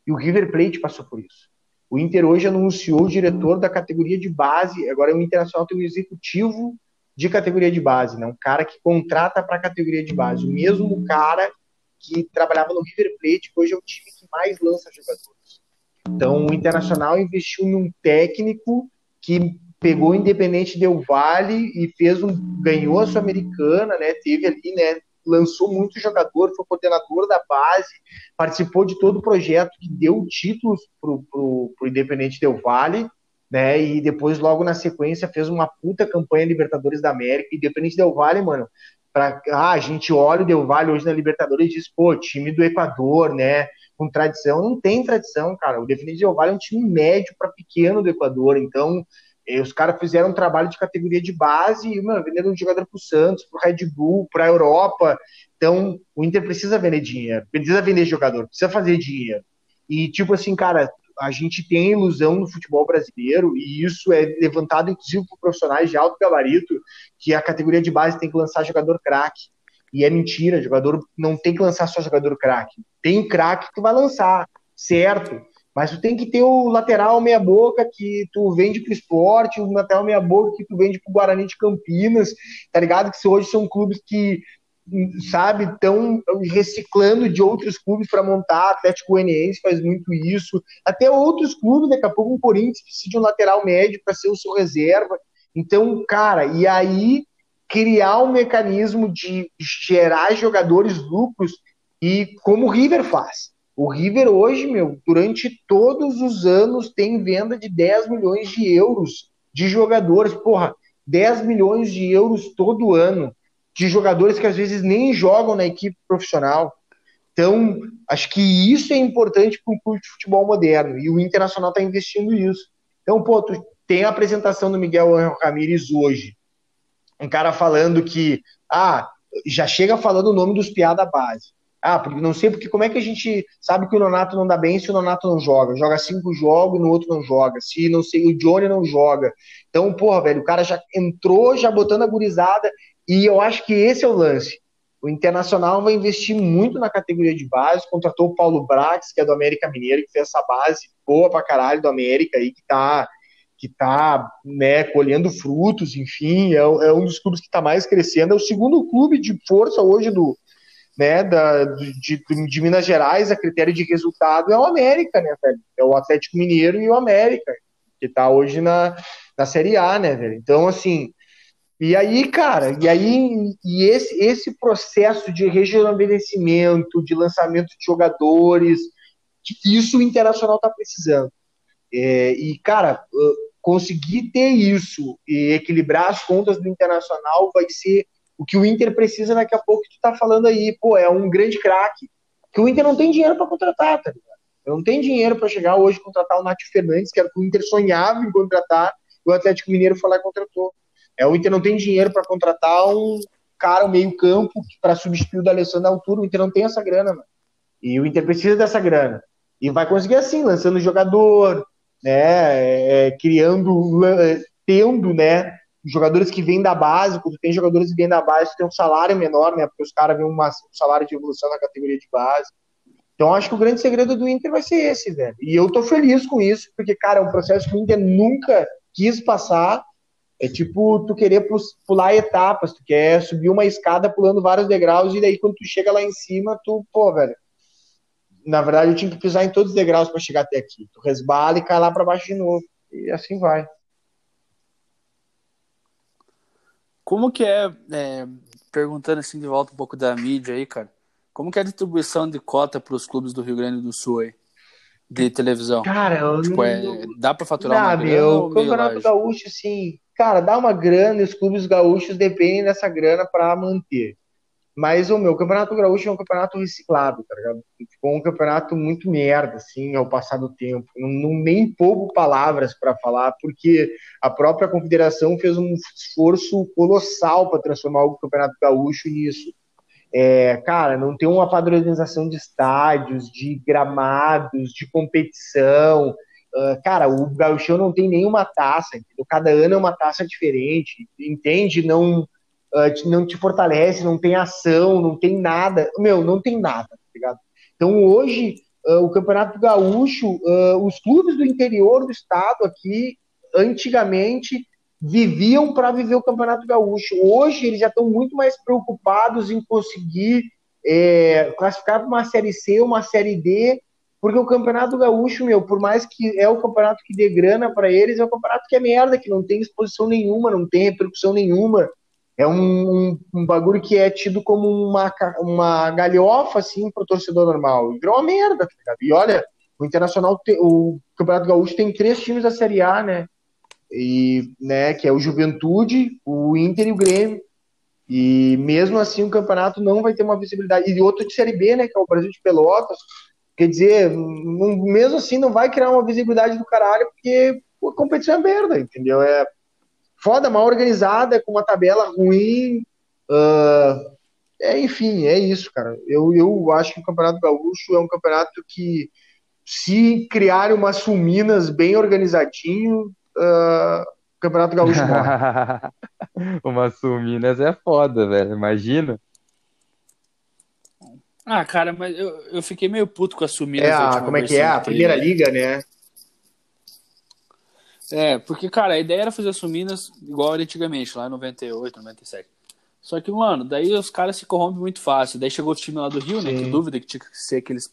e o River Plate passou por isso. O Inter hoje anunciou o diretor da categoria de base, agora o Internacional tem um executivo de categoria de base, né? um cara que contrata para a categoria de base. O mesmo cara que trabalhava no River Plate, hoje é o time que mais lança jogadores. Então, o Internacional investiu num técnico que pegou o Independente Del Vale e fez um ganhou a Sul-Americana, né? Teve ali, né, lançou muito jogador, foi coordenador da base, participou de todo o projeto que deu títulos pro, pro, pro Independente Del Vale, né? E depois, logo na sequência, fez uma puta campanha Libertadores da América. Independente Del Vale, mano, pra, ah, a gente olha o Del Valle hoje na Libertadores e diz, pô, time do Equador, né? Com tradição. Não tem tradição, cara. O Independente Del Vale é um time médio para pequeno do Equador, então os caras fizeram um trabalho de categoria de base e, mano, venderam um jogador pro Santos, pro Red Bull, pra Europa. Então, o Inter precisa vender dinheiro, precisa vender jogador, precisa fazer dinheiro. E, tipo assim, cara, a gente tem ilusão no futebol brasileiro, e isso é levantado, inclusive, por profissionais de alto gabarito, que a categoria de base tem que lançar jogador craque. E é mentira, jogador não tem que lançar só jogador craque. Tem craque que vai lançar, certo? Mas tu tem que ter o lateral meia-boca que tu vende pro esporte, o lateral meia-boca que tu vende pro Guarani de Campinas, tá ligado? Que hoje são clubes que, sabe, estão reciclando de outros clubes para montar. Atlético Goianiense faz muito isso. Até outros clubes, daqui a pouco um Corinthians precisa de um lateral médio para ser o seu reserva. Então, cara, e aí criar um mecanismo de gerar jogadores lucros e como o River faz o River hoje, meu, durante todos os anos tem venda de 10 milhões de euros de jogadores. Porra, 10 milhões de euros todo ano de jogadores que às vezes nem jogam na equipe profissional. Então, acho que isso é importante para um clube de futebol moderno e o Internacional está investindo isso. Então, pô, tu tem a apresentação do Miguel Ramírez hoje. Um cara falando que, ah, já chega falando o nome dos piada base. Ah, porque não sei porque como é que a gente sabe que o Nonato não dá bem se o Nonato não joga? Joga cinco jogos, no outro não joga. Se não sei, o Johnny não joga. Então, porra, velho, o cara já entrou já botando a gurizada e eu acho que esse é o lance. O Internacional vai investir muito na categoria de base, contratou o Paulo Brax, que é do América Mineiro, que fez essa base boa pra caralho do América aí, que tá que tá né, colhendo frutos, enfim, é, é um dos clubes que está mais crescendo, é o segundo clube de força hoje do, né, da, de, de, Minas Gerais, a critério de resultado é o América, né, velho? É o Atlético Mineiro e o América, que tá hoje na, na Série A, né, velho? Então, assim, E aí, cara, e aí e esse, esse processo de regionalizamento, de lançamento de jogadores, isso o Internacional está precisando. É, e, cara, conseguir ter isso e equilibrar as contas do Internacional vai ser o que o Inter precisa daqui a pouco que tu tá falando aí. Pô, é um grande craque. Que o Inter não tem dinheiro para contratar, tá ligado? Não tem dinheiro para chegar hoje contratar o Nath Fernandes, que era o que o Inter sonhava em contratar, e o Atlético Mineiro foi lá e contratou. É, o Inter não tem dinheiro para contratar um cara, um meio-campo, para substituir o da Alessandro Altura. O Inter não tem essa grana, mano. E o Inter precisa dessa grana. E vai conseguir assim, lançando jogador, né? É, criando, tendo, né? Jogadores que vêm da base, quando tem jogadores que vêm da base, tem um salário menor, né? Porque os caras vêm um salário de evolução na categoria de base. Então, acho que o grande segredo do Inter vai ser esse, velho. E eu tô feliz com isso, porque, cara, é um processo que o Inter nunca quis passar. É tipo tu querer pular etapas, tu quer subir uma escada pulando vários degraus, e daí quando tu chega lá em cima, tu, pô, velho. Na verdade, eu tinha que pisar em todos os degraus para chegar até aqui. Tu resbala e cai lá para baixo de novo. E assim vai. Como que é, é, perguntando assim de volta um pouco da mídia aí, cara, como que é a distribuição de cota para os clubes do Rio Grande do Sul aí? De televisão? Cara, eu tipo, é, dá para faturar dá, uma grana? Meu, o Campeonato Gaúcho, sim. Cara, dá uma grana e os clubes gaúchos dependem dessa grana para manter. Mas o meu Campeonato Gaúcho é um campeonato reciclado, tá ligado? Ficou um campeonato muito merda, assim, ao passar do tempo. Não, não nem pouco palavras para falar, porque a própria confederação fez um esforço colossal para transformar o Campeonato Gaúcho nisso. É, cara, não tem uma padronização de estádios, de gramados, de competição. Uh, cara, o Gauchão não tem nenhuma taça, entendeu? Cada ano é uma taça diferente, entende? Não uh, não te fortalece, não tem ação, não tem nada. Meu, não tem nada, tá ligado? Então hoje, uh, o Campeonato Gaúcho, uh, os clubes do interior do estado aqui, antigamente, viviam para viver o Campeonato Gaúcho. Hoje eles já estão muito mais preocupados em conseguir é, classificar para uma Série C, uma Série D, porque o Campeonato Gaúcho, meu, por mais que é o campeonato que dê grana para eles, é um campeonato que é merda, que não tem exposição nenhuma, não tem repercussão nenhuma é um, um, bagulho que é tido como uma, uma galhofa, assim, pro torcedor normal. Virou uma merda, tá ligado? E olha, o Internacional, te, o Campeonato Gaúcho tem três times da Série A, né? E, né, que é o Juventude, o Inter e o Grêmio. E mesmo assim o campeonato não vai ter uma visibilidade. E outro de Série B, né, que é o Brasil de Pelotas. Quer dizer, mesmo assim não vai criar uma visibilidade do caralho, porque a competição é merda, entendeu? É, foda, mal organizada, com uma tabela ruim. Uh, é, enfim, é isso, cara. Eu, eu acho que o Campeonato Gaúcho é um campeonato que, se criar umas suminas bem organizadinho, uh, o Campeonato Gaúcho morre. umas suminas é foda, velho. Imagina. Ah, cara, mas eu, eu fiquei meio puto com as suminas. É, como é que é? A primeira liga, né? É, porque, cara, a ideia era fazer as Minas igual era antigamente, lá em 98, 97. Só que, mano, daí os caras se corrompem muito fácil. Daí chegou o time lá do Rio, Sim. né? Que dúvida que tinha que ser aqueles.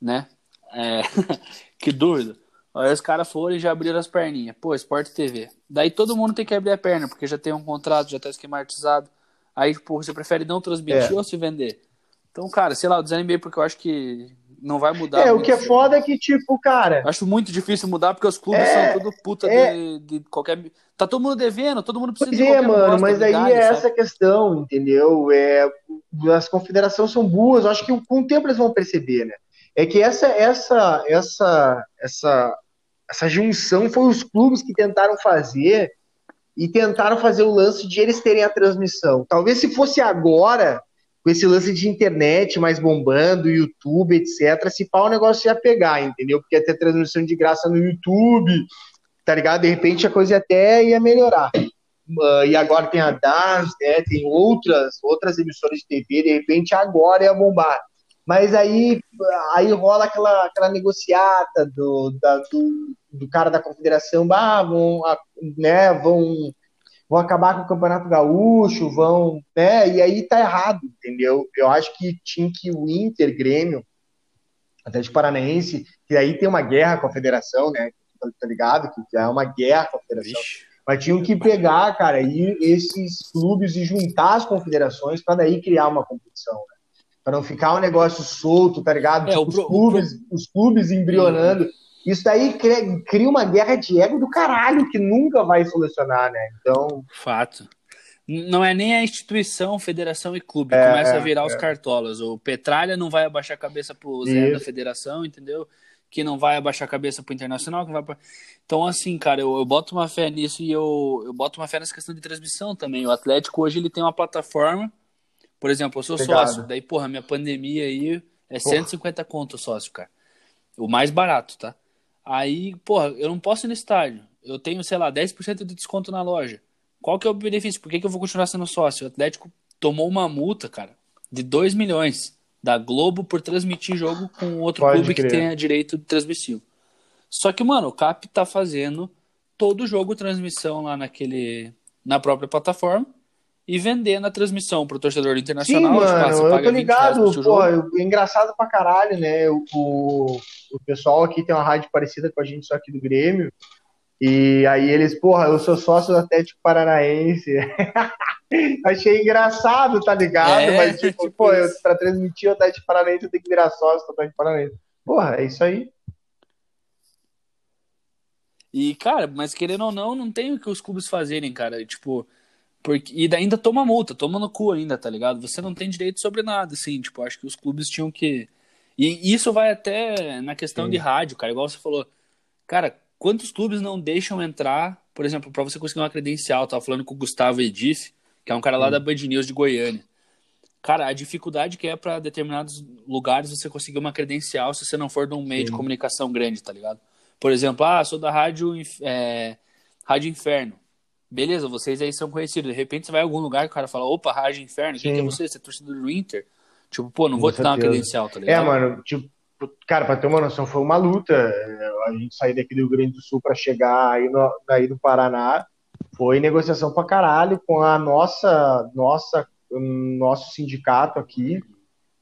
Né? É... que dúvida. Aí os caras foram e já abriram as perninhas. Pô, Sport TV. Daí todo mundo tem que abrir a perna, porque já tem um contrato, já tá esquematizado. Aí, pô, você prefere não transmitir é. ou se vender? Então, cara, sei lá, eu desanimei porque eu acho que não vai mudar. É, o que é foda é que, tipo, cara. Acho muito difícil mudar porque os clubes é, são tudo puta é, de, de, qualquer. Tá todo mundo devendo, todo mundo precisa pois é, mano, mas aí é essa questão, entendeu? É, as confederações são boas, acho que com o tempo eles vão perceber, né? É que essa, essa, essa, essa, essa junção foi os clubes que tentaram fazer e tentaram fazer o lance de eles terem a transmissão. Talvez se fosse agora, com esse lance de internet mais bombando, YouTube, etc., se pá, o negócio ia pegar, entendeu? Porque ter transmissão de graça no YouTube, tá ligado? De repente a coisa até ia melhorar. Uh, e agora tem a DAS, né? tem outras, outras emissoras de TV, de repente agora ia bombar. Mas aí, aí rola aquela, aquela negociata do, da, do, do cara da confederação, ah, vão, né, vão vão acabar com o Campeonato Gaúcho, vão, né? E aí tá errado, entendeu? Eu acho que tinha que o Inter, Grêmio, até de Paranaense, que aí tem uma guerra com a federação, né? Tá ligado? Que é uma guerra com a federação. Ixi. Mas tinham que pegar, cara, e esses clubes e juntar as confederações para daí criar uma competição, né? Para não ficar um negócio solto, tá ligado? É, tipo, os, clubes, os clubes embrionando. Isso daí cria uma guerra de ego do caralho que nunca vai solucionar, né? Então. Fato. Não é nem a instituição, federação e clube. É, começa a virar é. os cartolas. O Petralha não vai abaixar a cabeça pro Zé Isso. da federação, entendeu? Que não vai abaixar a cabeça pro Internacional. Que vai pra... Então, assim, cara, eu, eu boto uma fé nisso e eu, eu boto uma fé nessa questão de transmissão também. O Atlético hoje ele tem uma plataforma. Por exemplo, eu sou Obrigado. sócio. Daí, porra, minha pandemia aí é porra. 150 conto sócio, cara. O mais barato, tá? Aí, porra, eu não posso ir no estádio. Eu tenho, sei lá, 10% de desconto na loja. Qual que é o benefício? Por que, que eu vou continuar sendo sócio? O Atlético tomou uma multa, cara, de 2 milhões da Globo por transmitir jogo com outro Pode clube crer. que tenha direito de transmissão. Só que, mano, o Cap tá fazendo todo jogo transmissão lá naquele na própria plataforma e vendendo a transmissão pro torcedor internacional. Sim, mano, tipo, eu tô ligado, pô, é engraçado pra caralho, né? O, o, o pessoal aqui tem uma rádio parecida com a gente, só aqui do Grêmio, e aí eles, porra, eu sou sócio do Atlético Paranaense. Achei engraçado, tá ligado? É, Mas, tipo, tipo pô, eu, pra transmitir o Atlético Paranaense eu tenho que virar sócio do Atlético Paranaense. Porra, é isso aí. E, cara, mas querendo ou não, não tem o que os clubes fazerem, cara. Tipo, porque, e ainda toma multa, toma no cu ainda, tá ligado? Você não tem direito sobre nada, assim. Tipo, acho que os clubes tinham que. E isso vai até na questão Sim. de rádio, cara. Igual você falou. Cara, Quantos clubes não deixam entrar, por exemplo, para você conseguir uma credencial? Eu tava falando com o Gustavo Edif, que é um cara lá da Band News de Goiânia. Cara, a dificuldade que é para determinados lugares você conseguir uma credencial se você não for de um meio Sim. de comunicação grande, tá ligado? Por exemplo, ah, sou da Rádio, é, Rádio Inferno. Beleza, vocês aí são conhecidos. De repente você vai em algum lugar e o cara fala, opa, Rádio Inferno, quem que é você? Você é torcedor do Inter? Tipo, pô, não vou te dar uma credencial, tá ligado? É, mano, tipo, cara, para ter uma noção, foi uma luta. A gente sair daqui do Rio Grande do Sul para chegar aí no, aí no Paraná. Foi negociação pra caralho com a nossa, nossa, nosso sindicato aqui,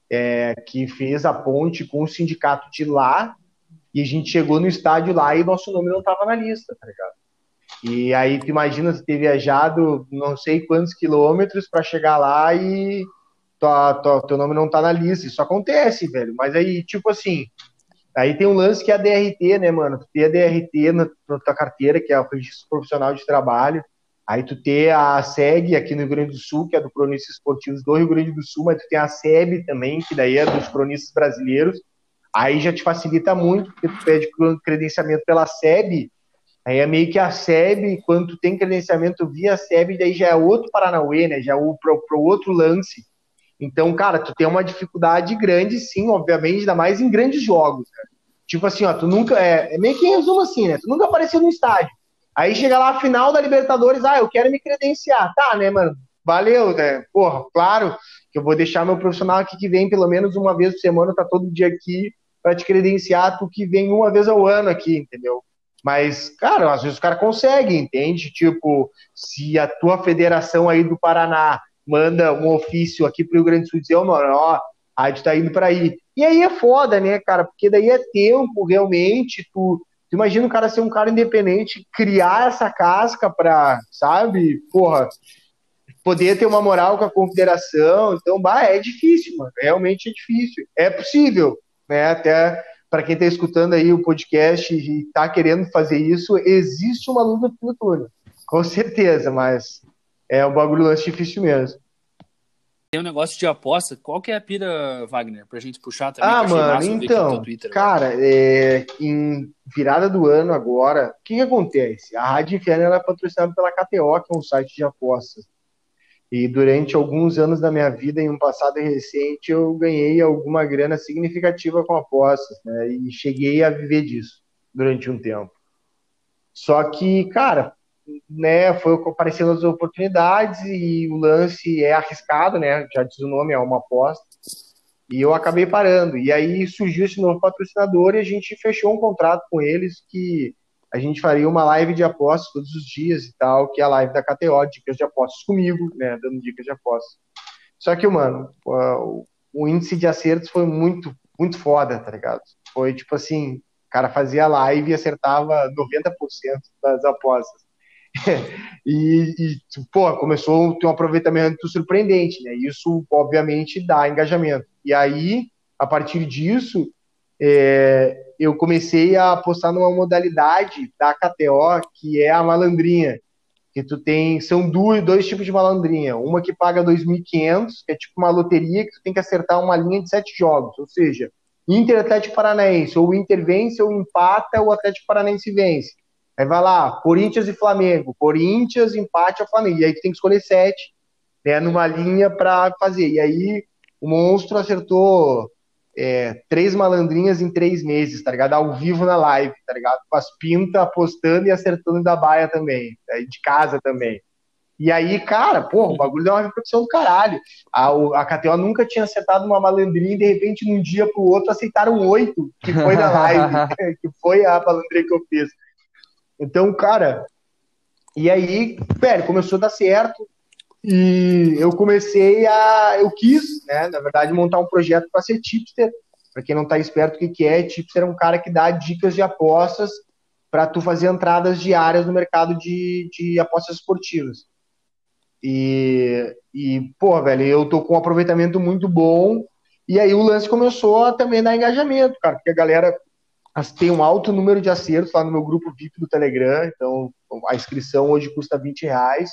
é, que fez a ponte com o sindicato de lá. E a gente chegou no estádio lá e nosso nome não tava na lista, tá ligado? E aí tu imagina ter viajado não sei quantos quilômetros para chegar lá e tua, tua, teu nome não tá na lista. Isso acontece, velho. Mas aí, tipo assim, aí tem um lance que é a DRT, né, mano? Tu tem a DRT na, na tua carteira, que é o registro profissional de trabalho. Aí tu tem a SEG aqui no Rio Grande do Sul, que é do cronistas esportivos do Rio Grande do Sul, mas tu tem a SEB também, que daí é dos cronistas brasileiros. Aí já te facilita muito, porque tu pede credenciamento pela SEB, aí é meio que a SEB, quando tu tem credenciamento via SEB, daí já é outro Paranauê, né? Já é o pro, pro outro lance. Então, cara, tu tem uma dificuldade grande, sim, obviamente, ainda mais em grandes jogos. Né? Tipo assim, ó, tu nunca. É, é meio que em resumo assim, né? Tu nunca apareceu no estádio. Aí chega lá a final da Libertadores, ah, eu quero me credenciar. Tá, né, mano? Valeu, né? Porra, claro que eu vou deixar meu profissional aqui que vem pelo menos uma vez por semana, tá todo dia aqui para te credenciar, tu que vem uma vez ao ano aqui, entendeu? Mas, cara, às vezes o cara consegue, entende? Tipo, se a tua federação aí do Paraná manda um ofício aqui pro Rio Grande do Sul dizer, oh, mano, ó, a gente tá indo para aí. E aí é foda, né, cara? Porque daí é tempo, realmente, tu, tu imagina o cara ser um cara independente, criar essa casca pra, sabe, porra, poder ter uma moral com a confederação. Então, bah, é difícil, mano. Realmente é difícil. É possível, né? Até para quem está escutando aí o podcast e está querendo fazer isso, existe uma luta pelo túnel. Com certeza, mas é um bagulho lance difícil mesmo. Tem um negócio de aposta. Qual que é a pira, Wagner? Pra gente puxar também. Ah, mano, então, Twitter, cara, é, em virada do ano agora, o que, que acontece? A Rádio Inferno é patrocinada pela KTO, que é um site de apostas. E durante alguns anos da minha vida, em um passado recente, eu ganhei alguma grana significativa com apostas, né? E cheguei a viver disso durante um tempo. Só que, cara, né, foi aparecendo as oportunidades e o lance é arriscado, né? Já diz o nome, é uma aposta. E eu acabei parando. E aí surgiu esse novo patrocinador e a gente fechou um contrato com eles que a gente faria uma live de apostas todos os dias e tal, que é a live da KTO, dicas de apostas comigo, né, dando dicas de apostas. Só que, mano, o índice de acertos foi muito, muito foda, tá ligado? Foi tipo assim, o cara fazia live e acertava 90% das apostas. e, e, pô, começou a ter um aproveitamento surpreendente, né? Isso, obviamente, dá engajamento. E aí, a partir disso, é, eu comecei a apostar numa modalidade da KTO, que é a malandrinha. Que tu tem, são dois, dois tipos de malandrinha. Uma que paga 2.500, que é tipo uma loteria que tu tem que acertar uma linha de sete jogos. Ou seja, Inter Atlético Paranaense, ou Inter vence, ou empata, ou Atlético Paranaense vence. Aí vai lá, Corinthians e Flamengo. Corinthians, empate ao Flamengo. E aí tu tem que escolher sete, né, numa linha para fazer. E aí o monstro acertou é, três malandrinhas em três meses, tá ligado? Ao vivo na live, tá ligado? Com as pintas apostando e acertando da baia também, aí de casa também. E aí, cara, porra, o bagulho deu uma repercussão do caralho. A, a KTO nunca tinha acertado uma malandrinha e de repente, de um dia pro outro, aceitaram oito, que foi na live, que foi a malandrinha que eu fiz. Então, cara, e aí, velho, começou a dar certo. E eu comecei a. Eu quis, né, na verdade, montar um projeto para ser tipster. Para quem não está esperto, o que, que é? Tipster é um cara que dá dicas de apostas para tu fazer entradas diárias no mercado de, de apostas esportivas. E, e, pô, velho, eu tô com um aproveitamento muito bom. E aí o lance começou a também dar engajamento, cara, porque a galera tem um alto número de acertos lá no meu grupo VIP do Telegram. Então, a inscrição hoje custa 20 reais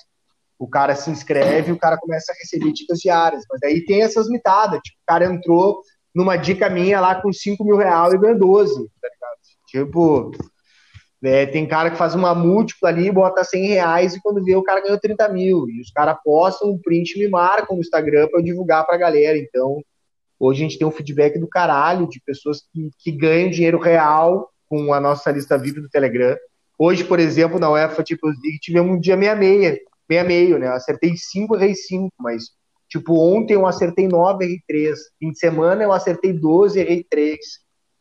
o cara se inscreve o cara começa a receber dicas diárias. Mas aí tem essas mitadas. Tipo, o cara entrou numa dica minha lá com 5 mil reais e ganhou 12, tá ligado? Tipo, é, tem cara que faz uma múltipla ali, bota 100 reais e quando vê o cara ganhou 30 mil. E os caras postam um print e me marcam no Instagram para eu divulgar pra galera. Então, hoje a gente tem um feedback do caralho de pessoas que, que ganham dinheiro real com a nossa lista VIP do Telegram. Hoje, por exemplo, na UEFA Champions League, tivemos um dia meia-meia meia meio, né? Eu acertei 5, errei 5, mas tipo, ontem eu acertei 9, errei 3. Fim de semana eu acertei 12, errei 3.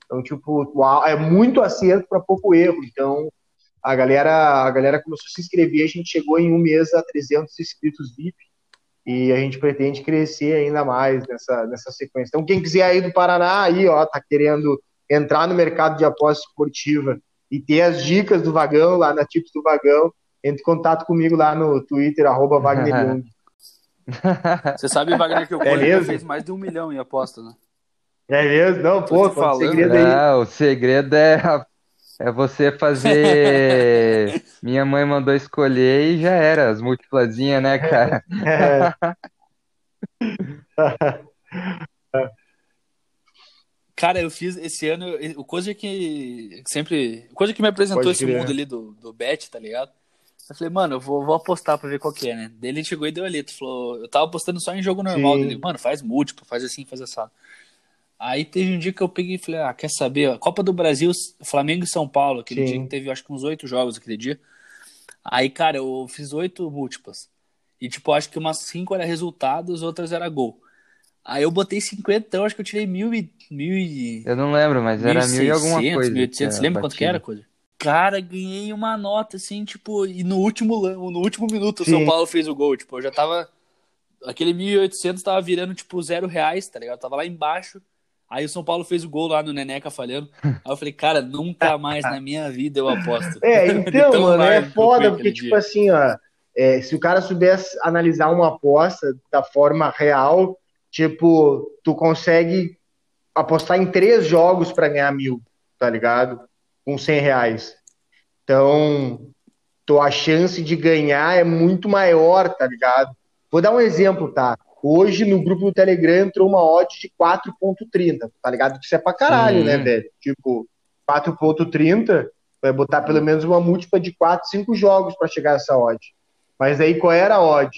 Então, tipo, é muito acerto para pouco erro. Então, a galera, a galera começou a se inscrever, a gente chegou em um mês a 300 inscritos VIP e a gente pretende crescer ainda mais nessa, nessa sequência. Então, quem quiser aí do Paraná, aí, ó, tá querendo entrar no mercado de aposta esportiva e ter as dicas do vagão lá na Tips do Vagão, entre em contato comigo lá no Twitter, arroba Wagner Jung. Você sabe, Wagner, que o é fez mais de um milhão em aposta, né? É mesmo? Não, pô, o segredo aí. É, o segredo é, é você fazer. Minha mãe mandou escolher e já era, as múltiplazinhas, né, cara? É. Cara, eu fiz esse ano, o coisa que sempre. Coisa que me apresentou esse mundo ali do, do bet, tá ligado? Eu falei, mano, eu vou, vou apostar pra ver qual que é, né? Daí ele chegou e deu ali. Tu falou, eu tava apostando só em jogo normal. Dele, mano, faz múltiplo, faz assim, faz essa. Aí teve um dia que eu peguei e falei, ah, quer saber? Copa do Brasil, Flamengo e São Paulo, aquele Sim. dia que teve, acho que uns oito jogos aquele dia. Aí, cara, eu fiz oito múltiplas. E, tipo, acho que umas cinco era resultado, as outras era gol. Aí eu botei 50, então acho que eu tirei mil e. Mil e eu não lembro, mas era mil e alguma coisa. 1.800, lembra quanto que era, coisa? Cara, ganhei uma nota, assim, tipo, e no último, no último minuto Sim. o São Paulo fez o gol. Tipo, eu já tava. Aquele 1.800 tava virando, tipo, zero reais, tá ligado? Eu tava lá embaixo. Aí o São Paulo fez o gol lá no Neneca falhando. Aí eu falei, cara, nunca mais na minha vida eu aposto. É, então, mano, é foda, porque, tipo dia. assim, ó, é, se o cara soubesse analisar uma aposta da forma real, tipo, tu consegue apostar em três jogos para ganhar mil, tá ligado? Com 100 reais. Então, tua chance de ganhar é muito maior, tá ligado? Vou dar um exemplo, tá? Hoje no grupo do Telegram entrou uma odd de 4.30, tá ligado? Isso é pra caralho, né, velho? Tipo, 4.30 vai botar pelo menos uma múltipla de 4, 5 jogos para chegar a essa odd. Mas aí qual era a odd?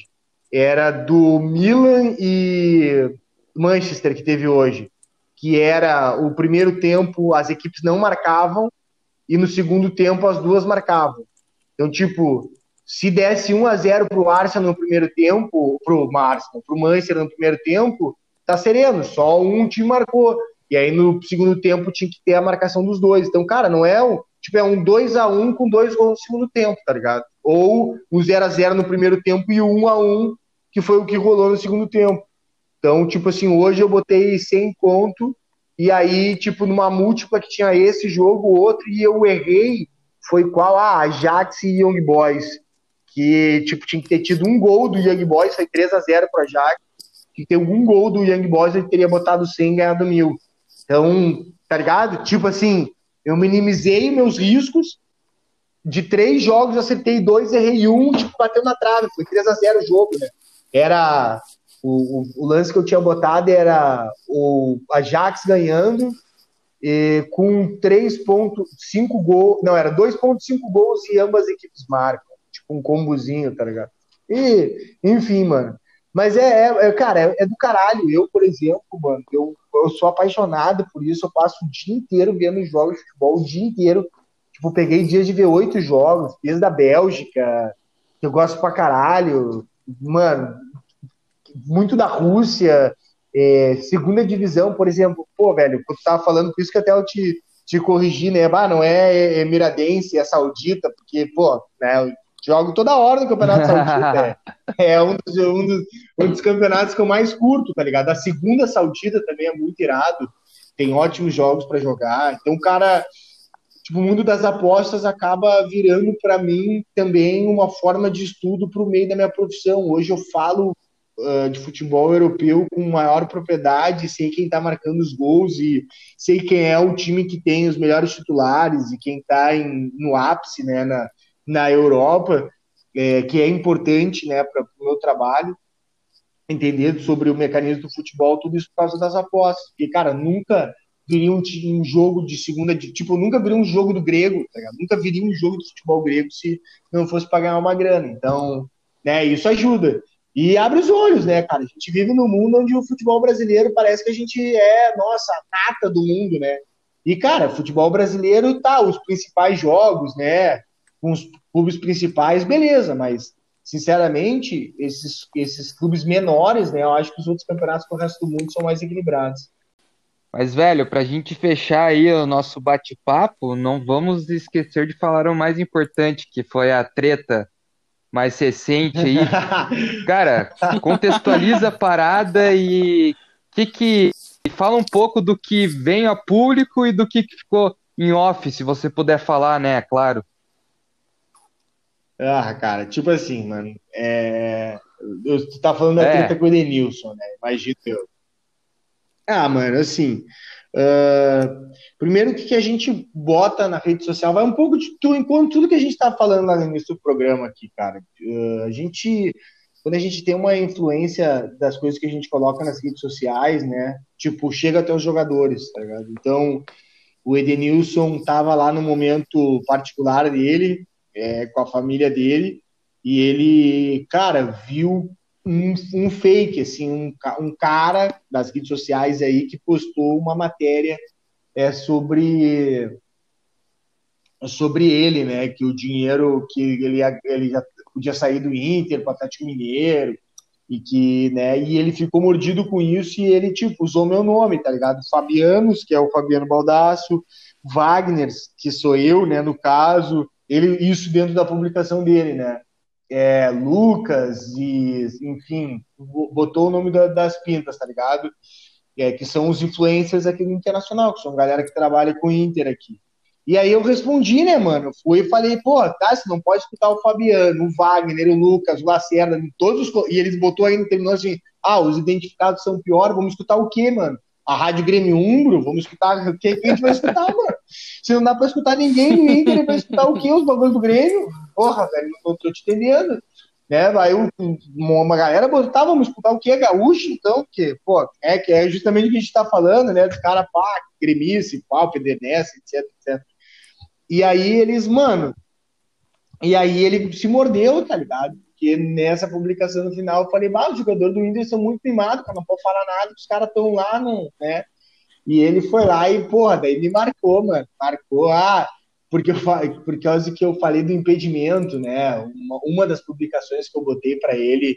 Era do Milan e Manchester que teve hoje, que era o primeiro tempo as equipes não marcavam e no segundo tempo as duas marcavam. Então, tipo, se desse 1 a 0 pro Arsenal no primeiro tempo, pro Arsenal, pro Manchester no primeiro tempo, tá sereno, só um time marcou. E aí no segundo tempo tinha que ter a marcação dos dois. Então, cara, não é um, tipo, é um 2 a 1 com dois gols no segundo tempo, tá ligado? Ou o 0 a 0 no primeiro tempo e o 1 a 1 que foi o que rolou no segundo tempo. Então, tipo assim, hoje eu botei 100 conto e aí, tipo, numa múltipla que tinha esse jogo, outro, e eu errei, foi qual? Ah, Ajax e Young Boys. que, tipo, tinha que ter tido um gol do Young Boys, foi 3 a 0 pro Ajax, que ter um gol do Young Boys, ele teria botado 100 e ganhado mil. Então, tá ligado? Tipo assim, eu minimizei meus riscos, de três jogos, acertei dois, errei um, tipo, bateu na trave, foi 3 a 0 o jogo, né? Era o, o, o, lance que eu tinha botado era o Ajax ganhando e, com 3.5 gols, não, era 2.5 gols e ambas equipes marcam, tipo um combozinho, tá ligado? E, enfim, mano. Mas é, é, é cara, é, é, do caralho. Eu, por exemplo, mano, eu, eu sou apaixonado por isso. Eu passo o dia inteiro vendo jogos de futebol, o dia inteiro. Tipo, peguei dias de ver oito jogos, desde da Bélgica, que eu gosto pra caralho. Mano, muito da Rússia, é, segunda divisão, por exemplo. Pô, velho, tu tava falando, por isso que até eu te, te corrigi, né? Bah, não é Emiradense, é Saudita, porque, pô, né, eu jogo toda hora no Campeonato Saudita. É, é um, dos, um, dos, um dos campeonatos que eu mais curto, tá ligado? A segunda Saudita também é muito irado, tem ótimos jogos para jogar. Então, o cara, tipo, o mundo das apostas acaba virando para mim também uma forma de estudo para o meio da minha profissão. Hoje eu falo uh, de futebol europeu com maior propriedade, sei quem está marcando os gols e sei quem é o time que tem os melhores titulares e quem está no ápice né, na, na Europa, é, que é importante né, para o meu trabalho entender sobre o mecanismo do futebol, tudo isso por causa das apostas. Porque, cara, nunca viria um, um jogo de segunda, de, tipo, nunca viria um jogo do grego, tá nunca viria um jogo de futebol grego se não fosse para ganhar uma grana. Então, né, isso ajuda. E abre os olhos, né, cara? A gente vive num mundo onde o futebol brasileiro parece que a gente é, nossa, a nata do mundo, né? E, cara, futebol brasileiro tá, os principais jogos, né? Com os clubes principais, beleza, mas, sinceramente, esses, esses clubes menores, né? Eu acho que os outros campeonatos com o resto do mundo são mais equilibrados. Mas, velho, pra gente fechar aí o nosso bate-papo, não vamos esquecer de falar o mais importante, que foi a treta mais recente aí. Cara, contextualiza a parada e que que fala um pouco do que vem a público e do que ficou em off, se você puder falar, né, claro. Ah, cara, tipo assim, mano, é... tu tá falando da é. treta com o Edenilson, né? Imagina eu. Ah, mano, assim, Uh, primeiro, o que, a gente bota na rede social vai um pouco de tudo, enquanto tudo que a gente está falando lá no início do programa aqui, cara. Uh, a gente, quando a gente tem uma influência das coisas que a gente coloca nas redes sociais, né? Tipo, chega até os jogadores, tá ligado? Então, o Edenilson tava lá no momento particular dele, é, com a família dele, e ele, cara, viu um, um fake, assim, um, um, cara das redes sociais aí que postou uma matéria é, sobre sobre ele, né, que o dinheiro que ele, ele já podia sair do Inter para o Atlético Mineiro e que, né, e ele ficou mordido com isso e ele, tipo, usou meu nome, tá ligado? Fabianos, que é o Fabiano Baldasso, Wagner, que sou eu, né, no caso, ele, isso dentro da publicação dele, né, é, Lucas e, enfim, botou o nome da, das pintas, tá ligado? É, que são os influencers aqui do Internacional, que são galera que trabalha com o Inter aqui. E aí eu respondi, né, mano? Eu fui e falei, pô, tá, você não pode escutar o Fabiano, o Wagner, o Lucas, o Lacerda, todos os. E eles botou ainda, terminou assim, ah, os identificados são pior, vamos escutar o quê, mano? A Rádio Grêmio Umbro, vamos escutar. O que, a gente vai escutar, mano? Se não dá pra escutar ninguém no Inter, vai escutar o quê? Os bagulhos do Grêmio? Porra, velho, não tô, te entendendo. Né? Aí uma galera botava, tá, vamos escutar o que é gaúcho, então, que, pô, é, que é justamente o que a gente tá falando, né? Dos caras, pá, gremice, pau, PDNS, etc, etc. E aí eles, mano, e aí ele se mordeu, tá ligado? Porque nessa publicação no final eu falei, bah, os jogadores do Inter são muito primados, cara, não pode falar nada, os caras estão lá, não, né? E ele foi lá e, porra, daí me marcou, mano. Marcou, ah, porque eu, por causa que eu falei do impedimento, né? Uma, uma das publicações que eu botei para ele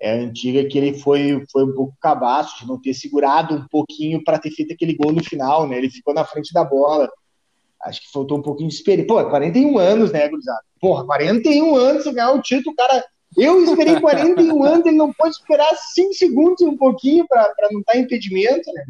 é antiga, que ele foi, foi um pouco cabaço de não ter segurado um pouquinho para ter feito aquele gol no final, né? Ele ficou na frente da bola. Acho que faltou um pouquinho de experiência. Pô, 41 anos, né, gurizada? Porra, 41 anos ganhar o título, cara eu esperei 41 anos, ele não pode esperar 5 segundos um pouquinho para não estar tá impedimento, né?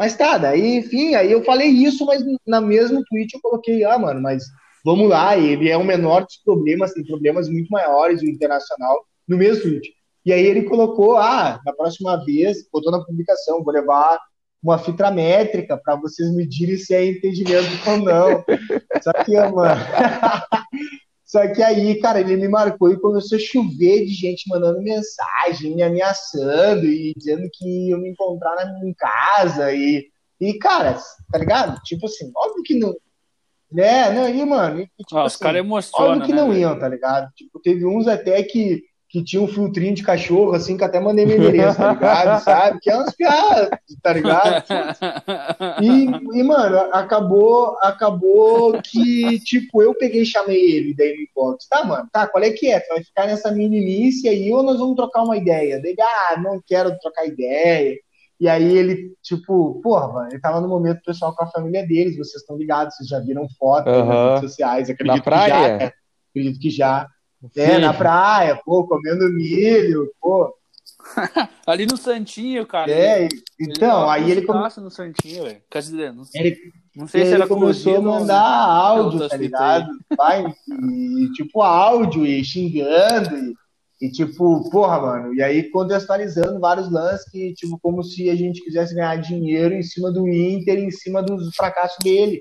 Mas tá, daí, enfim, aí eu falei isso, mas na mesma tweet eu coloquei, ah, mano, mas vamos lá, ele é o menor dos problemas, tem problemas muito maiores, o Internacional, no mesmo tweet. E aí ele colocou, ah, na próxima vez, botou na publicação, vou levar uma fita métrica para vocês medirem se é entendimento ou não. Só que, mano. Só que aí, cara, ele me marcou e começou a chover de gente mandando mensagem, me ameaçando e dizendo que ia me encontrar na minha casa. E, e, cara, tá ligado? Tipo assim, óbvio que não. Né, não, e, mano. E, tipo, ah, os assim, caras emocionam. Óbvio que né, não iam, tá ligado? Tipo, teve uns até que que tinha um filtrinho de cachorro, assim, que até mandei meu endereço, tá ligado? Sabe? Que é umas piadas, tá ligado? E, e, mano, acabou, acabou que, tipo, eu peguei e chamei ele daí no inbox. Tá, mano, tá, qual é que é? Tu vai ficar nessa meninice aí ou nós vamos trocar uma ideia? Daí, ah, não quero trocar ideia. E aí ele, tipo, porra, ele tava no momento pessoal com a família deles, vocês estão ligados, vocês já viram fotos uhum. nas redes sociais, acredito Na praia? que já, acredito que já. É, na praia, pô, comendo milho, pô. Ali no Santinho, cara. É, então, ele aí ele começou no Santinho, velho. Quer dizer, não sei, ele, não sei se ele começou a mandar áudio, tá ligado? Pai, e, tipo, áudio e xingando e, e, tipo, porra, mano. E aí contextualizando vários lances que, tipo, como se a gente quisesse ganhar dinheiro em cima do Inter, em cima dos fracassos dele.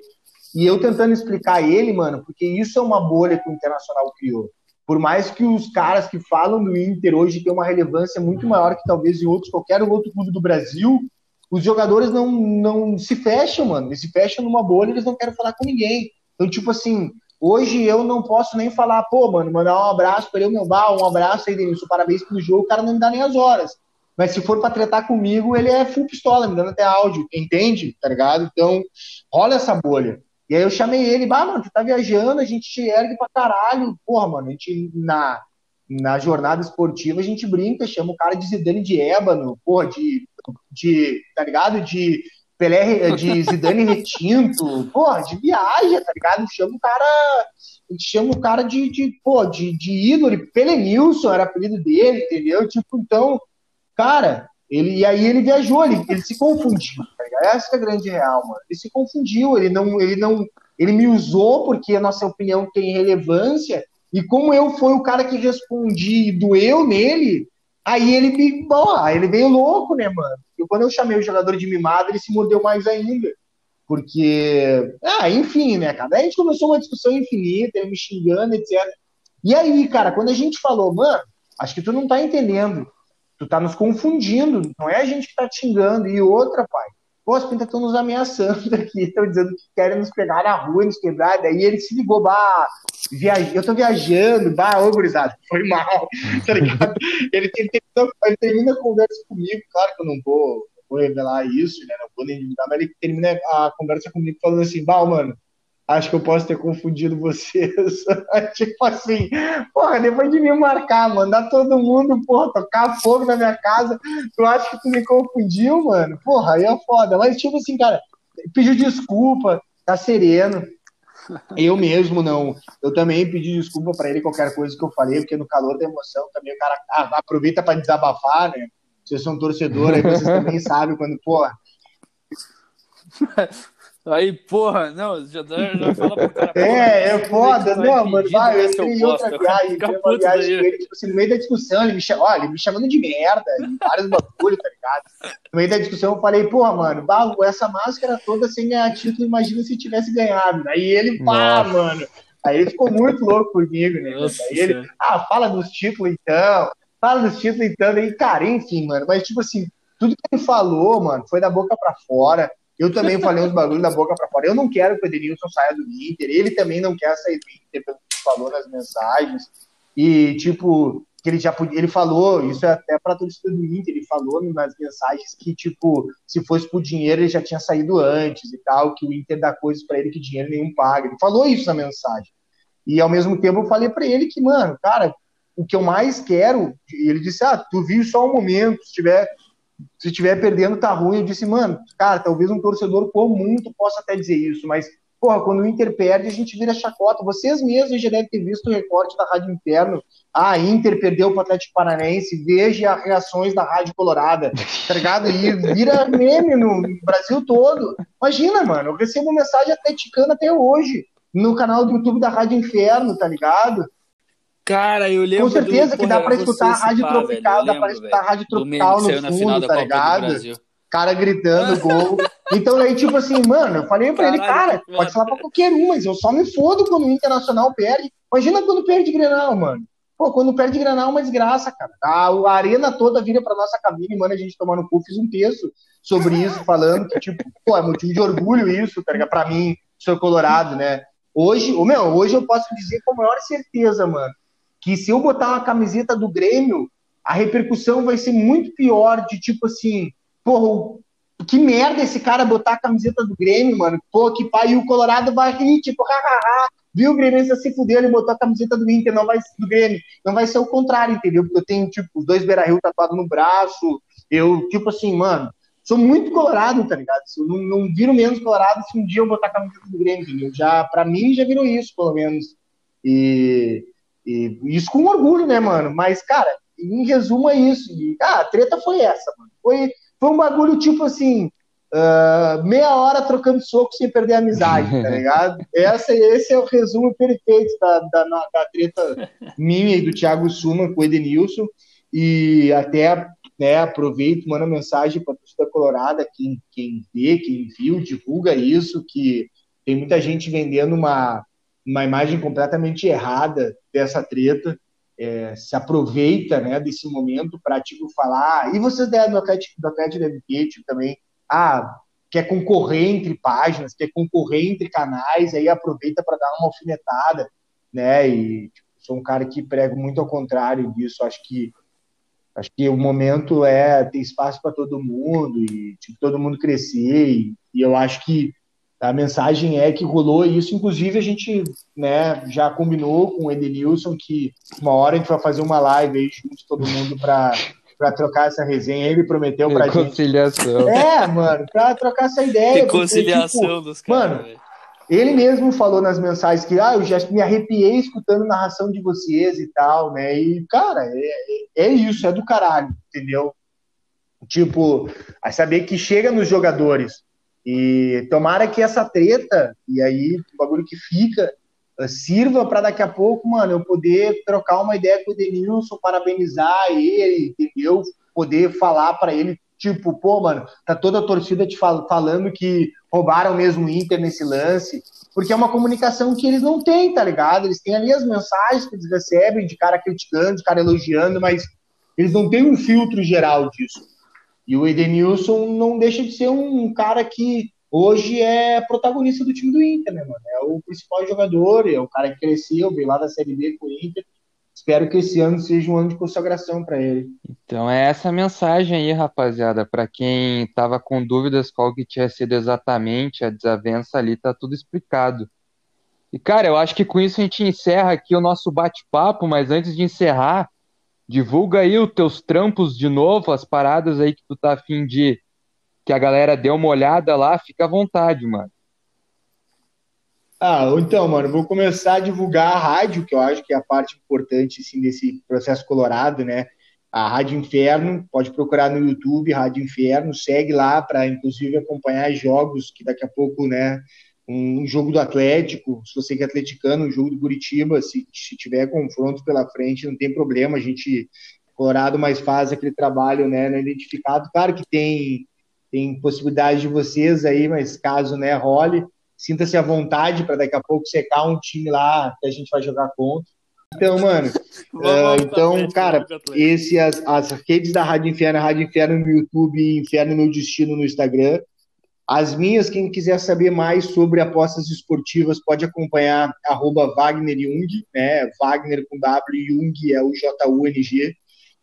E eu tentando explicar a ele, mano, porque isso é uma bolha que o Internacional criou. Por mais que os caras que falam do Inter hoje tenham uma relevância muito maior que talvez em outros, qualquer outro clube do Brasil, os jogadores não, não se fecham, mano. Eles se fecham numa bolha, eles não querem falar com ninguém. Então, tipo assim, hoje eu não posso nem falar, pô, mano, mandar um abraço para ele, meu bar, um abraço aí, Denilson, parabéns pelo jogo, o cara não me dá nem as horas. Mas se for para tratar comigo, ele é full pistola, me dando até áudio, entende? Tá ligado? Então, rola essa bolha. E aí eu chamei ele, bah, mano, tu tá viajando, a gente te ergue pra caralho. Porra, mano, a gente na, na jornada esportiva a gente brinca, chama o cara de Zidane de ébano, porra, de, de tá ligado? De Pelé, de Zidane retinto, porra, de viagem, tá ligado? Chama o cara, chama o cara de, de pô, de, de ídolo, Pelenilson era apelido dele, entendeu? Tipo, então, cara, ele, e aí ele viajou, ele, ele se confundiu. Tá Essa é a grande real, mano. Ele se confundiu, ele não, ele não, ele me usou porque a nossa opinião tem relevância. E como eu fui o cara que respondi e doeu nele, aí ele me, bom, ele veio louco, né, mano? E quando eu chamei o jogador de mimado, ele se mordeu mais ainda. Porque, ah, enfim, né, cara? Daí a gente começou uma discussão infinita, ele me xingando, etc. E aí, cara, quando a gente falou, mano, acho que tu não tá entendendo Tu tá nos confundindo, não é a gente que tá te xingando. E outra, pai, pô, as pintas estão nos ameaçando aqui, estão dizendo que querem nos pegar na rua, nos quebrar. Daí ele se ligou, bah, viaj... eu tô viajando, bah, ô, gurizada, foi mal, tá ligado? ele, ele, termina, ele termina a conversa comigo, claro que eu não vou, vou revelar isso, né, não vou nem divulgar, mas ele termina a conversa comigo falando assim, bah, mano, acho que eu posso ter confundido vocês. tipo assim, porra, depois de me marcar, mandar todo mundo, porra, tocar fogo na minha casa, tu acha que tu me confundiu, mano? Porra, aí é foda. Mas, tipo assim, cara, pediu desculpa, tá sereno. Eu mesmo não. Eu também pedi desculpa para ele qualquer coisa que eu falei, porque no calor da emoção também o cara ah, aproveita para desabafar, né? Vocês são torcedor, aí vocês também sabem quando, porra. Aí, porra, não, já, já fala pro cara. É, é foda, não, mano, vai, eu entrei em outra viagem, uma viagem com ele, tipo assim, no meio da discussão, ele me, chama, ele me chamando de merda, vários bagulho, tá ligado? No meio da discussão eu falei, porra, mano, bah, essa máscara toda sem ganhar título, imagina se tivesse ganhado. Aí ele, pá, Nossa. mano. Aí ele ficou muito louco comigo, né? Nossa, aí ele, ah, fala dos títulos então, fala dos títulos então, aí, cara, enfim, mano, mas tipo assim, tudo que ele falou, mano, foi da boca pra fora. Eu também falei uns bagulhos da boca para fora. Eu não quero que o Edenilson saia do Inter. Ele também não quer sair do Inter, pelo que falou nas mensagens. E, tipo, que ele já podia, ele falou, isso é até para torcida do Inter, ele falou nas mensagens que, tipo, se fosse por dinheiro, ele já tinha saído antes e tal, que o Inter dá coisas para ele que dinheiro nenhum paga. Ele falou isso na mensagem. E ao mesmo tempo eu falei para ele que, mano, cara, o que eu mais quero, ele disse, ah, tu viu só um momento, se tiver se estiver perdendo, tá ruim. Eu disse, mano, cara, talvez um torcedor comum tu possa até dizer isso, mas, porra, quando o Inter perde, a gente vira chacota. Vocês mesmos já devem ter visto o recorte da Rádio Interno. Ah, Inter perdeu pro Atlético Paranaense, veja as reações da Rádio Colorada, tá ligado? E vira meme no Brasil todo. Imagina, mano, eu recebo mensagem atleticana até hoje. no canal do YouTube da Rádio Inferno, tá ligado? Cara, eu lembro. Com certeza do, que dá pra escutar a Rádio pá, Tropical, velho, dá pra escutar a Rádio Tropical no fundo, tá ligado? Cara gritando gol. Então aí, tipo assim, mano, eu falei pra Caralho, ele, cara, mano. pode falar pra qualquer um, mas eu só me fodo quando o Internacional perde. Imagina quando perde Grenal, mano. Pô, quando perde Granal é uma desgraça, cara. A, arena toda vira pra nossa cabine, mano, a gente tomar no cu. Fiz um texto sobre isso, falando que, tipo, pô, é motivo de orgulho isso, tá ligado? Pra mim, sou colorado, né? Hoje, meu, hoje eu posso dizer com a maior certeza, mano, que se eu botar uma camiseta do Grêmio, a repercussão vai ser muito pior de tipo assim, porra, que merda esse cara botar a camiseta do Grêmio, mano. Pô, que pai, e o Colorado vai rir, tipo, hahaha, viu o Grêmio se fudeu, ele botou a camiseta do Inter, não vai do Grêmio. Não vai ser o contrário, entendeu? Porque eu tenho, tipo, os dois Beira-Rio tatuados no braço, eu, tipo assim, mano, sou muito colorado, tá ligado? Eu não, não viro menos colorado se um dia eu botar a camiseta do Grêmio, entendeu? Já, pra mim, já virou isso, pelo menos. E, e isso com orgulho, né, mano? Mas, cara, em resumo é isso. E, ah, a treta foi essa, mano. Foi, foi um bagulho tipo assim, uh, meia hora trocando soco sem perder a amizade, tá ligado? Essa, esse é o resumo perfeito da, da, da treta minha e do Thiago Suma com o Edenilson. E até né, aproveito, manda mensagem para a torcida colorada, quem, quem vê, quem viu, divulga isso, que tem muita gente vendendo uma, uma imagem completamente errada dessa treta, é, se aproveita né, desse momento para tipo, falar, e vocês do Atlético, do Atlético também, ah, quer concorrer entre páginas, quer concorrer entre canais, aí aproveita para dar uma alfinetada, né, e tipo, sou um cara que prego muito ao contrário disso, acho que acho que o momento é ter espaço para todo mundo e tipo, todo mundo crescer e, e eu acho que a mensagem é que rolou isso, inclusive a gente né, já combinou com o Edenilson que uma hora a gente vai fazer uma live aí junto todo mundo para para trocar essa resenha. Ele prometeu pra Reconciliação. gente. É, mano, para trocar essa ideia. Reconciliação porque, tipo, dos caras. Mano, véio. ele mesmo falou nas mensagens que ah, eu já me arrepiei escutando a narração de vocês e tal, né? E, cara, é, é isso, é do caralho, entendeu? Tipo, a saber que chega nos jogadores e tomara que essa treta, e aí o bagulho que fica, eh, sirva para daqui a pouco, mano, eu poder trocar uma ideia com o Denilson, parabenizar ele, entendeu? Poder falar para ele, tipo, pô, mano, tá toda a torcida te fal falando que roubaram mesmo o Inter nesse lance, porque é uma comunicação que eles não têm, tá ligado? Eles têm ali as mensagens que eles recebem de cara criticando, de cara elogiando, mas eles não têm um filtro geral disso. E o Edenilson não deixa de ser um cara que hoje é protagonista do time do Inter, né, mano? É o principal jogador, é o cara que cresceu, veio lá da Série B com o Inter. Espero que esse ano seja um ano de consagração para ele. Então é essa mensagem aí, rapaziada, para quem tava com dúvidas qual que tinha sido exatamente a desavença ali, tá tudo explicado. E cara, eu acho que com isso a gente encerra aqui o nosso bate-papo, mas antes de encerrar, Divulga aí os teus trampos de novo, as paradas aí que tu tá afim de que a galera dê uma olhada lá, fica à vontade, mano. Ah, então, mano, vou começar a divulgar a rádio, que eu acho que é a parte importante, assim, desse processo colorado, né? A Rádio Inferno, pode procurar no YouTube, Rádio Inferno, segue lá para, inclusive, acompanhar jogos que daqui a pouco, né, um jogo do Atlético, se você que é atleticano, um jogo do Curitiba, se, se tiver confronto pela frente, não tem problema, a gente, Colorado, mais faz aquele trabalho, né, no identificado, claro que tem, tem possibilidade de vocês aí, mas caso, né, role, sinta-se à vontade para daqui a pouco secar um time lá que a gente vai jogar contra. Então, mano, uh, então, cara, esse, as, as redes da Rádio Inferno, Rádio Inferno no YouTube, Inferno no Destino no Instagram, as minhas, quem quiser saber mais sobre apostas esportivas, pode acompanhar arroba Wagner Jung, né? Wagner com W, Jung é o J-U-N-G,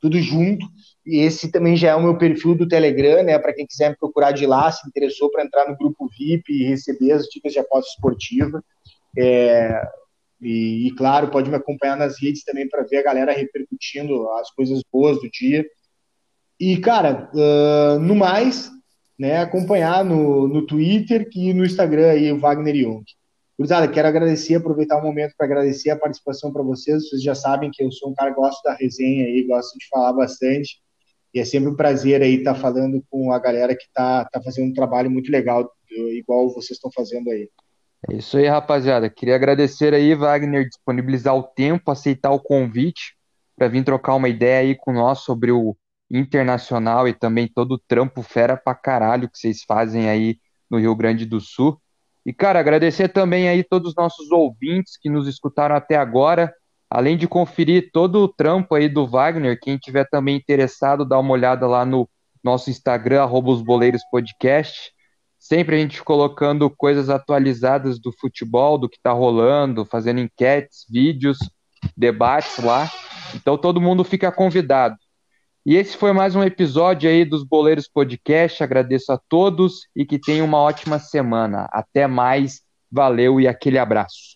tudo junto. E esse também já é o meu perfil do Telegram, né? Para quem quiser me procurar de lá, se interessou para entrar no grupo VIP e receber as dicas de aposta esportiva. É, e, e, claro, pode me acompanhar nas redes também para ver a galera repercutindo as coisas boas do dia. E, cara, uh, no mais, né, acompanhar no, no Twitter e no Instagram aí, o Wagner Jung. Cruzada, quero agradecer, aproveitar o momento para agradecer a participação para vocês. Vocês já sabem que eu sou um cara que gosto da resenha aí, gosto de falar bastante. E é sempre um prazer aí estar tá falando com a galera que está tá fazendo um trabalho muito legal, igual vocês estão fazendo aí. É isso aí, rapaziada. Queria agradecer aí, Wagner, disponibilizar o tempo, aceitar o convite para vir trocar uma ideia aí com nós sobre o Internacional e também todo o trampo fera pra caralho que vocês fazem aí no Rio Grande do Sul. E, cara, agradecer também aí todos os nossos ouvintes que nos escutaram até agora. Além de conferir todo o trampo aí do Wagner, quem tiver também interessado, dá uma olhada lá no nosso Instagram, arroba os boleiros podcast. Sempre a gente colocando coisas atualizadas do futebol, do que tá rolando, fazendo enquetes, vídeos, debates lá. Então todo mundo fica convidado. E esse foi mais um episódio aí dos Boleiros Podcast. Agradeço a todos e que tenham uma ótima semana. Até mais, valeu e aquele abraço.